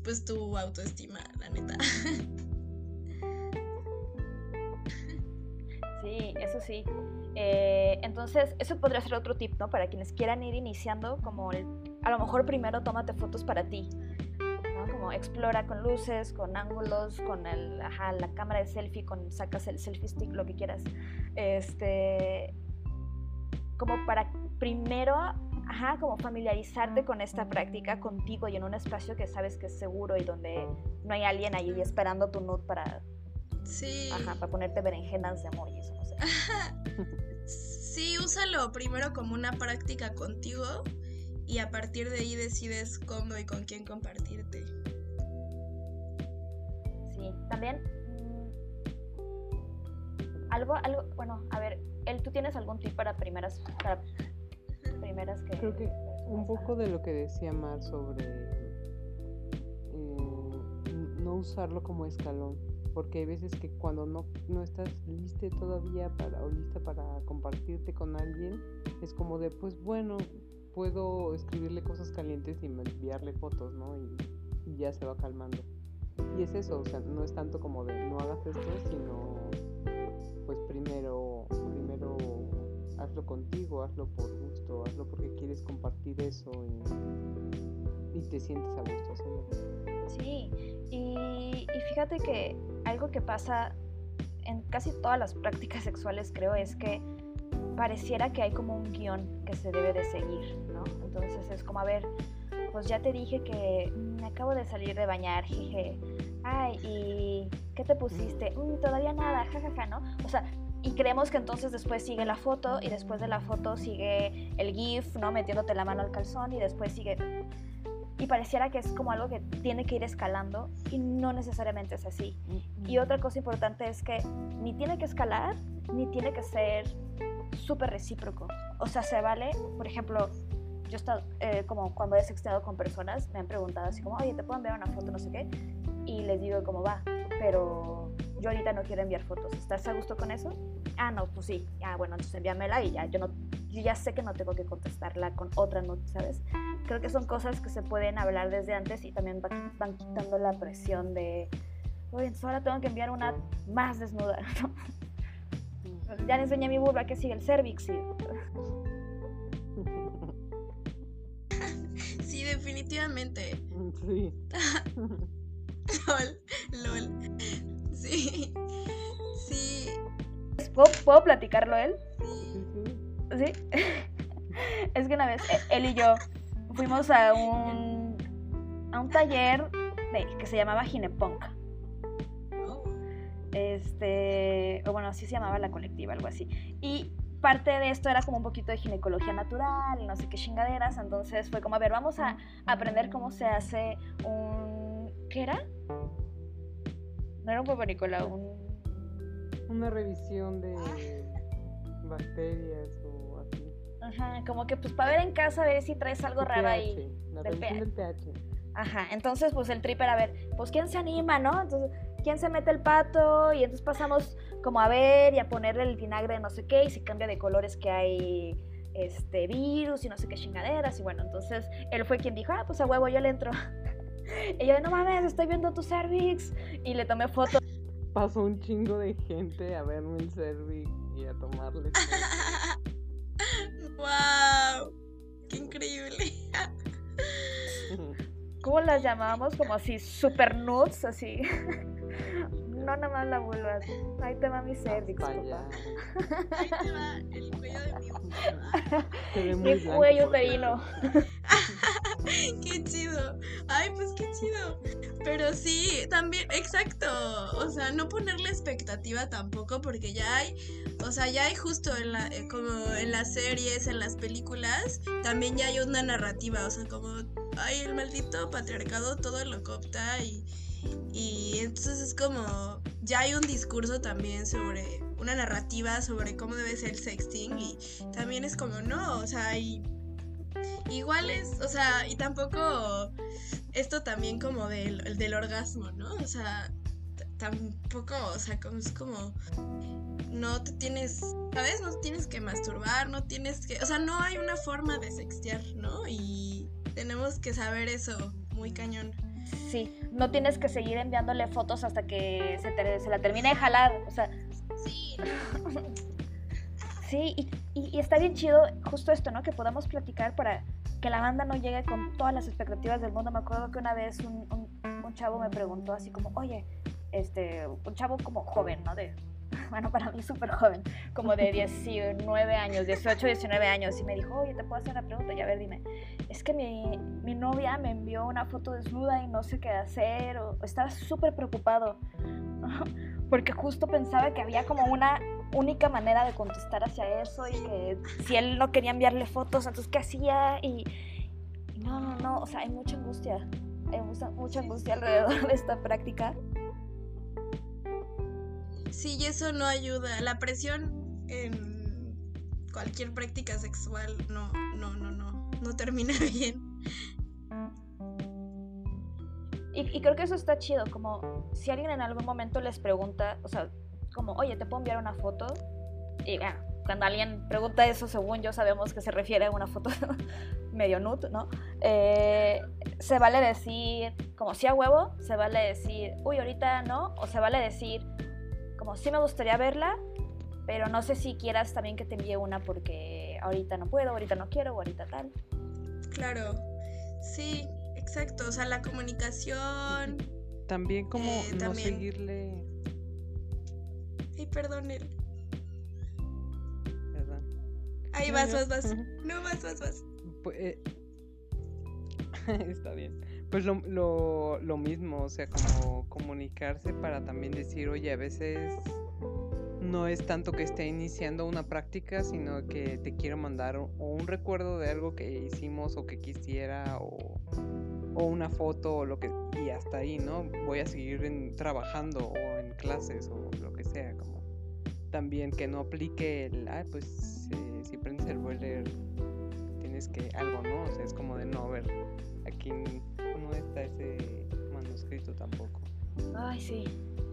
pues tu autoestima, la neta. *laughs* Sí, eso sí. Eh, entonces, eso podría ser otro tip, ¿no? Para quienes quieran ir iniciando, como a lo mejor primero tómate fotos para ti. Como explora con luces, con ángulos, con el, la cámara de selfie, con sacas el selfie stick, lo que quieras. Este, como para primero ajá, como familiarizarte con esta práctica contigo y en un espacio que sabes que es seguro y donde no hay alguien ahí esperando tu nude para, sí. ajá, para ponerte berenjenas de emojis, no sé. *laughs* Sí, úsalo primero como una práctica contigo y a partir de ahí decides cómo y con quién compartirte. Sí, también algo, algo, bueno, a ver, él, ¿tú tienes algún tip para primeras, para primeras que... Creo que un poco de lo que decía Mar sobre eh, no usarlo como escalón, porque hay veces que cuando no, no estás lista todavía para, o lista para compartirte con alguien, es como de, pues bueno, puedo escribirle cosas calientes y enviarle fotos, ¿no? Y, y ya se va calmando. Y es eso, o sea, no es tanto como de no hagas esto, sino pues primero, primero hazlo contigo, hazlo por gusto, hazlo porque quieres compartir eso y, te sientes a gusto haciendo. Sí, y, fíjate que algo que pasa en casi todas las prácticas sexuales creo es que pareciera que hay como un guion que se debe de seguir, ¿no? Entonces es como, a ver, pues ya te dije que me acabo de salir de bañar, jeje. Ay, ¿y qué te pusiste? Mm, todavía nada, jajaja, ¿no? O sea, y creemos que entonces después sigue la foto y después de la foto sigue el GIF, ¿no? Metiéndote la mano al calzón y después sigue... Y pareciera que es como algo que tiene que ir escalando y no necesariamente es así. Y otra cosa importante es que ni tiene que escalar ni tiene que ser súper recíproco. O sea, se vale, por ejemplo, yo he estado, eh, como cuando he sexteado con personas, me han preguntado así como, oye, ¿te puedo enviar una foto? No sé qué. Y les digo cómo va, pero yo ahorita no quiero enviar fotos. ¿Estás a gusto con eso? Ah, no, pues sí. Ah, bueno, entonces envíamela y ya. Yo, no, yo ya sé que no tengo que contestarla con otra nota, ¿sabes? Creo que son cosas que se pueden hablar desde antes y también van, quitando la presión de, oye, entonces ahora tengo que enviar una más desnuda, *laughs* Ya le enseñé a mi burba que sigue el cervix. Sí, definitivamente. Sí. *laughs* lol, lol. Sí. Sí. ¿Puedo, platicarlo él? Sí. *laughs* es que una vez e, él y yo fuimos a un a un taller que se llamaba Ginepunk. Oh. Este, o bueno, así se llamaba la colectiva, algo así. Y parte de esto era como un poquito de ginecología natural no sé qué chingaderas. Entonces fue como, a ver, vamos a aprender cómo se hace un. ¿Qué era? No era un un. Una revisión de bacterias o así. Ajá, como que pues para ver en casa, a ver si traes algo raro ahí. La del pH. Ajá, entonces pues el trip era a ver, pues quién se anima, ¿no? Entonces quién se mete el pato y entonces pasamos como a ver y a ponerle el vinagre de no sé qué y se cambia de colores que hay este virus y no sé qué chingaderas y bueno, entonces él fue quien dijo, ah, pues a huevo yo le entro. Y yo, no mames, estoy viendo tu cervix y le tomé foto. Pasó un chingo de gente a verme el cervix y a tomarle. *laughs* ¡Wow! ¡Qué increíble! *laughs* ¿Cómo las llamábamos? Como así, super nudes, así. No, nada más la vuelvas. Ahí te va mi cervix, Ahí te va el cuello de mi *laughs* Mi cuello vino. *laughs* qué chido. Ay, pues qué chido. Pero sí, también, exacto. O sea, no ponerle expectativa tampoco, porque ya hay, o sea, ya hay justo en la, eh, como en las series, en las películas, también ya hay una narrativa. O sea, como, ay, el maldito patriarcado todo lo copta y y entonces es como, ya hay un discurso también sobre, una narrativa sobre cómo debe ser el sexting y también es como, no, o sea, y, igual es, o sea, y tampoco esto también como del, del orgasmo, ¿no? O sea, tampoco, o sea, como es como, no te tienes, ¿sabes? No tienes que masturbar, no tienes que, o sea, no hay una forma de sextear, ¿no? Y tenemos que saber eso muy cañón. Sí, no tienes que seguir enviándole fotos hasta que se, se la termine de jalar. O sea. Sí. sí, y, está bien chido justo esto, ¿no? Que podamos platicar para que la banda no llegue con todas las expectativas del mundo. Me acuerdo que una vez un, un chavo me preguntó así como, oye, este, un chavo como joven, ¿no? De *laughs* bueno, para mí súper joven, como de 19 años, 18, 19 años, y me dijo, oye, te puedo hacer una pregunta, y a ver, dime, es que mi, mi novia me envió una foto desnuda y no sé qué hacer, o estaba súper preocupado, *laughs* porque justo pensaba que había como una única manera de contestar hacia eso y que si él no quería enviarle fotos, entonces ¿qué hacía? Y, no, no, no, o sea, hay mucha angustia, hay mucha, mucha angustia alrededor de esta práctica. Sí, y eso no ayuda. La presión en cualquier práctica sexual no, no, no, no, no termina *laughs* bien. Y, creo que eso está chido, como si alguien en algún momento les pregunta, o sea, como, oye, ¿te puedo enviar una foto? Y cuando alguien pregunta eso, según yo sabemos que se refiere a una foto *laughs* medio nude, ¿no? Eh, se vale decir, como si a huevo, se vale decir, uy, ahorita no, o se vale decir, como sí me gustaría verla, pero no sé si quieras también que te envíe una porque ahorita no puedo, ahorita no quiero, o ahorita tal. Claro, sí, exacto, o sea, la comunicación. También como eh, no seguirle... Ay, perdón, él. Ahí vas, vas, vas. No, vas, vas, *laughs* vas. Pues, eh, *laughs* Está bien. Pues lo, lo, lo mismo, o sea, como comunicarse para también decir, oye, a veces no es tanto que esté iniciando una práctica, sino que te quiero mandar o un recuerdo de algo que hicimos o que quisiera o, o una foto o lo que y hasta ahí, ¿no? Voy a seguir trabajando o en clases o lo que sea, como también que no aplique el, ah, pues eh, si prendes el boiler tienes que algo, ¿no? O sea, es como de no, a ver, aquí no está ese manuscrito tampoco. Ay, sí.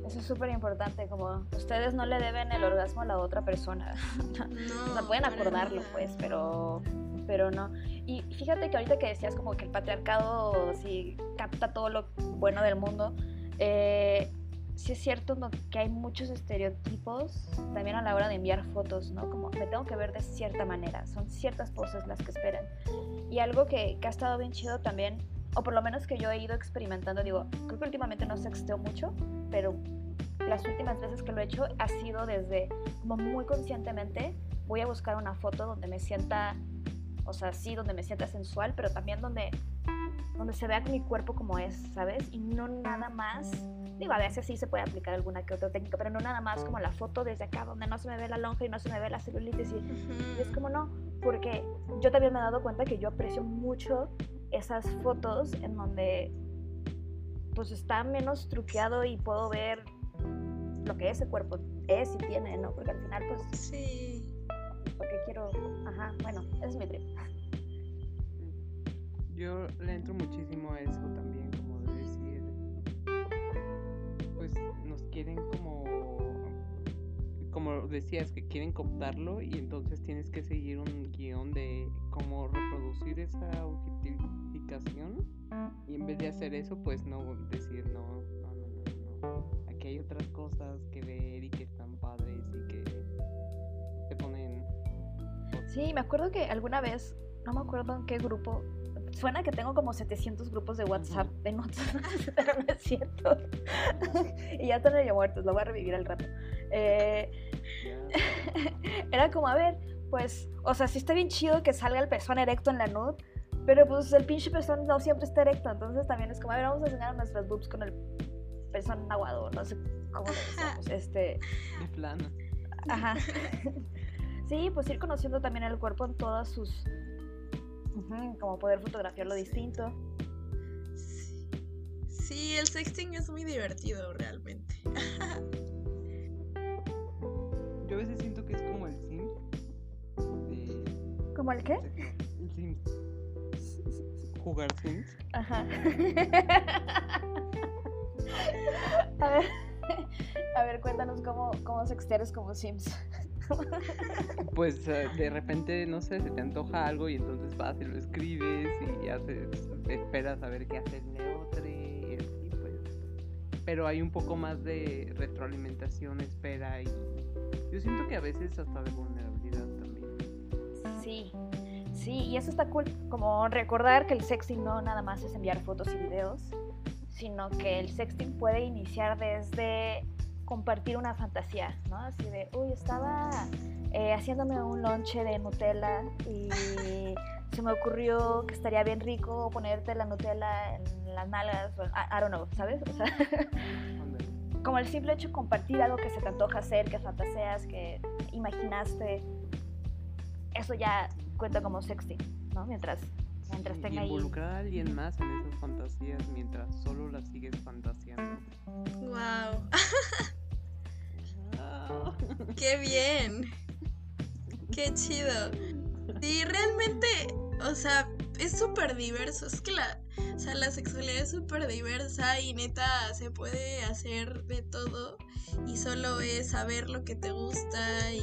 Eso es súper importante, como ustedes no le deben el orgasmo a la otra persona. No, *laughs* o sea, pueden acordarlo, pues, pero, pero no. Y fíjate que ahorita que decías como que el patriarcado sí capta todo lo bueno del mundo, eh, sí es cierto que hay muchos estereotipos también a la hora de enviar fotos, ¿no? Como me tengo que ver de cierta manera, son ciertas poses las que esperan. Y algo que, que ha estado bien chido también o por lo menos que yo he ido experimentando, digo, creo que últimamente no sexteo mucho, pero las últimas veces que lo he hecho ha sido desde como muy conscientemente voy a buscar una foto donde me sienta, o sea, sí, donde me sienta sensual, pero también donde, donde se vea mi cuerpo como es, ¿sabes? Y no nada más, digo, a veces sí se puede aplicar alguna que otra técnica, pero no nada más como la foto desde acá, donde no se me ve la lonja y no se me ve la celulitis. Y, y es como no, porque yo también me he dado cuenta que yo aprecio mucho esas fotos en donde pues está menos truqueado y puedo ver lo que ese cuerpo es y tiene, ¿no? Porque al final pues... Sí. Porque quiero... Ajá, bueno, ese es mi trip. Yo le entro muchísimo a eso también, como de decir, pues nos quieren como, como decías, que quieren cooptarlo y entonces tienes que seguir un guion de cómo reproducir esa objetividad y en vez de hacer eso, pues no decir no, no, no, no, Aquí hay otras cosas que ver y que están padres y que te ponen. Sí, me acuerdo que alguna vez, no me acuerdo en qué grupo, suena que tengo como 700 grupos de WhatsApp de notas, *laughs* pero no es cierto. *laughs* y ya están ya muertos, lo voy a revivir al rato. Eh, *laughs* era como, a ver, pues, o sea, sí está bien chido que salga el pezón erecto en la nude, pero pues el pinche pezón no siempre está erecto, entonces también es como, a ver, vamos a enseñar nuestras boobs con el pezón aguado, no sé cómo lo decimos, este... De plano. Ajá. Sí, pues ir conociendo también el cuerpo en todas sus... como poder fotografiarlo distinto. Sí. sí, el sexting es muy divertido realmente. Yo a veces siento que es como el sim. ¿Como el qué? El sim jugar Sims. Ajá. *laughs* a ver, *laughs* a ver, cuéntanos cómo, cómo sexteres como Sims. *laughs* Pues eh, de repente, no sé, se te antoja algo y entonces vas y lo escribes y haces, esperas a ver qué hace el neotre y así pues. Pero hay un poco más de retroalimentación, espera y yo siento que a veces hasta de vulnerabilidad también. Sí, Sí, y eso está cool, como recordar que el sexting no nada más es enviar fotos y videos, sino que el sexting puede iniciar desde compartir una fantasía, ¿no? Así de, uy, estaba eh, haciéndome un lonche de Nutella y *laughs* se me ocurrió que estaría bien rico ponerte la Nutella en las nalgas, o, I, I don't know, ¿sabes? O sea, *laughs* como el simple hecho de compartir algo que se te antoja hacer, que fantaseas, que imaginaste, eso ya cuenta como sexting, ¿no? Mientras, mientras tenga y involucrar a alguien más en esas fantasías mientras solo las sigues fantaseando. ¡Wow! *laughs* ¡Qué bien! ¡Qué chido! Sí, realmente, o sea, es súper diverso. Es que la, o sea, la sexualidad es súper diversa y neta se puede hacer de todo. Y solo es saber lo que te gusta y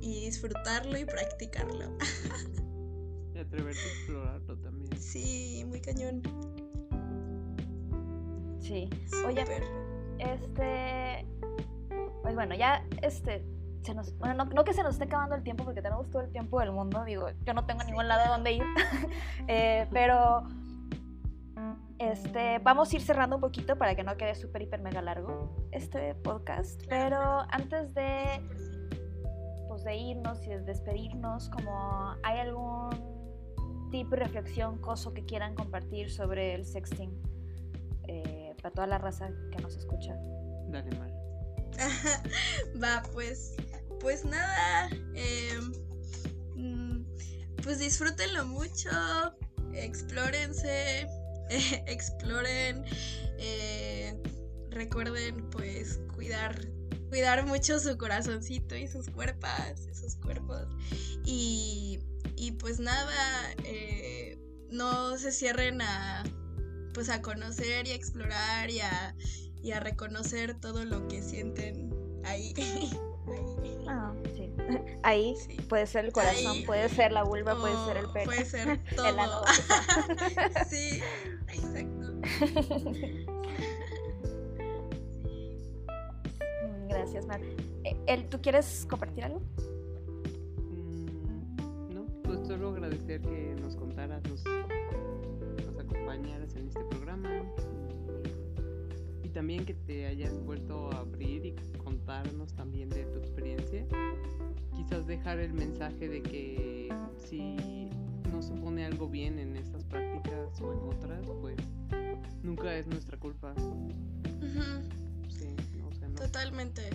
y disfrutarlo y practicarlo. *laughs* atreverte a explorarlo también. Sí, muy cañón. Sí. Oye, este. Pues bueno, ya este. Se nos, bueno, no, que se nos esté acabando el tiempo porque tenemos todo el tiempo del mundo, digo, yo no tengo ningún lado donde ir, *laughs* eh, pero este, vamos a ir cerrando un poquito para que no quede súper, hiper, mega largo este podcast, pero antes de de irnos y de despedirnos, como hay algún tip, reflexión, coso que quieran compartir sobre el sexting eh, para toda la raza que nos escucha. Dale, Mar. *laughs* Va, pues, pues nada, em, mm, pues disfrútenlo mucho, explórense, *laughs* exploren, eh, recuerden pues cuidar cuidar mucho su corazoncito y sus cuerpos, sus cuerpos. Y, y pues nada, eh, no se cierren a pues a conocer y a explorar y a, y a reconocer todo lo que sienten ahí. *laughs* Ah, sí. *laughs* Ahí puede ser el corazón, puede ser la vulva, puede ser el pelo. Puede ser *laughs* todo. sí, exacto. Gracias, Mar. Eh, ¿Tú quieres compartir algo? No, pues solo agradecer que nos contaras, nos, nos acompañaras en este programa y, también que te hayas vuelto a abrir y contarnos también de tu experiencia. Quizás dejar el mensaje de que si no se pone algo bien en estas prácticas o en otras, pues nunca es nuestra culpa. Totalmente.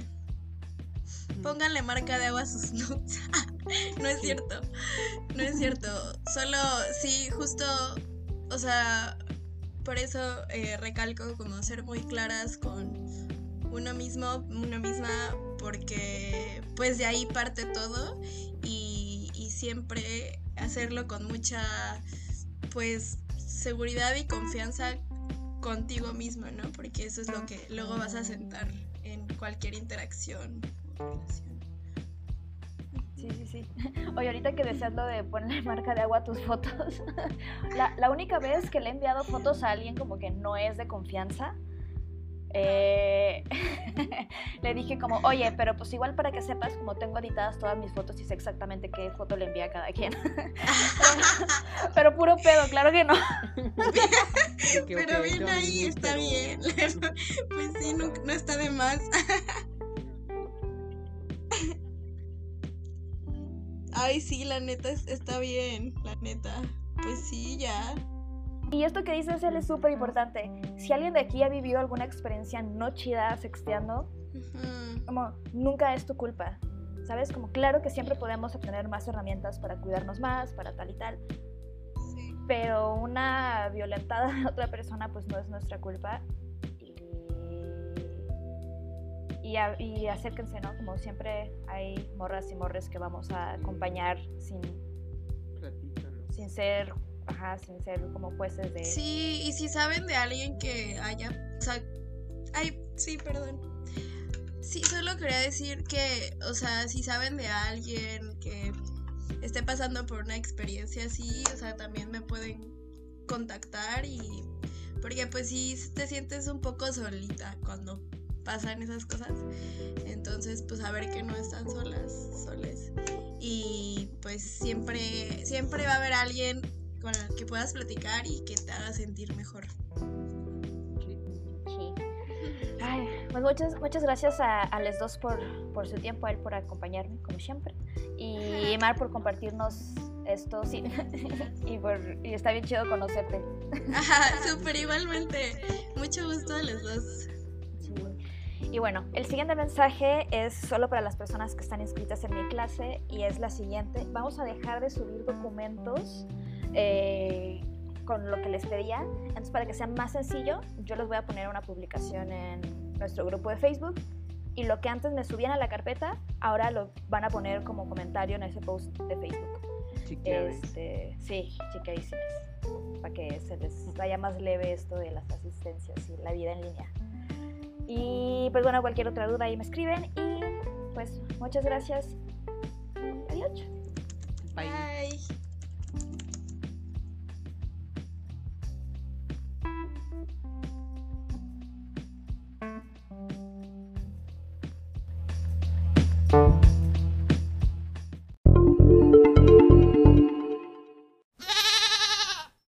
Pónganle marca de agua a sus *laughs* nudes. no es cierto. No es cierto. Solo, sí, justo, o sea, por eso eh, recalco como ser muy claras con uno mismo, una misma, porque pues de ahí parte todo y, y siempre hacerlo con mucha, pues, seguridad y confianza contigo mismo, ¿no? Porque eso es lo que luego vas a sentar en cualquier interacción. Sí, sí, sí. *laughs* Oye, ahorita que decías lo de ponerle marca de agua a tus fotos, *laughs* la, la única vez que le he enviado fotos a alguien como que no es de confianza, eh, *laughs* le dije como, oye, pero pues igual para que sepas, como tengo editadas todas mis fotos y sé exactamente qué foto le envía a cada quien. pero, puro pedo, claro que no. pero bien ahí, está bien. pues sí, no, no está de más. Ay, sí, la neta está bien, la neta. Pues sí, ya. Y esto que dices él es súper importante. Si alguien de aquí ha vivido alguna experiencia no chida sexteando, como nunca es tu culpa. ¿Sabes? Como claro que siempre podemos obtener más herramientas para cuidarnos más, para tal y tal. Pero una violentada *laughs* de otra persona pues no es nuestra culpa. Y, acérquense, ¿no? Como siempre hay morras y morres que vamos a acompañar sin, sin ser ajá, sin ser como jueces de... Sí, y si saben de alguien que haya, o sea, ay, sí, perdón. Sí, solo quería decir que, o sea, si saben de alguien que esté pasando por una experiencia así, o sea, también me pueden contactar y... Porque pues sí te sientes un poco solita cuando pasan esas cosas. Entonces, pues a ver que no están solas, soles. Y pues siempre, siempre va a haber alguien con el que puedas platicar y que te haga sentir mejor. Sí. pues muchas, muchas gracias a, a los dos por, por, su tiempo, a él por acompañarme, como siempre, y Mar por compartirnos esto, sí, *laughs* y, por, y está bien chido conocerte. Ajá, súper igualmente, mucho gusto a los dos. Y bueno, el siguiente mensaje es solo para las personas que están inscritas en mi clase y es la siguiente. Vamos a dejar de subir documentos eh, con lo que les pedía. Entonces, para que sea más sencillo, yo les voy a poner una publicación en nuestro grupo de Facebook. Y lo que antes me subían a la carpeta, ahora lo van a poner como comentario en ese post de Facebook. Este, sí, chiquerísimas. Para que se les vaya más leve esto de las asistencias y la vida en línea. Y pues bueno, cualquier otra duda ahí me escriben. Y pues muchas gracias. Adiós. Bye.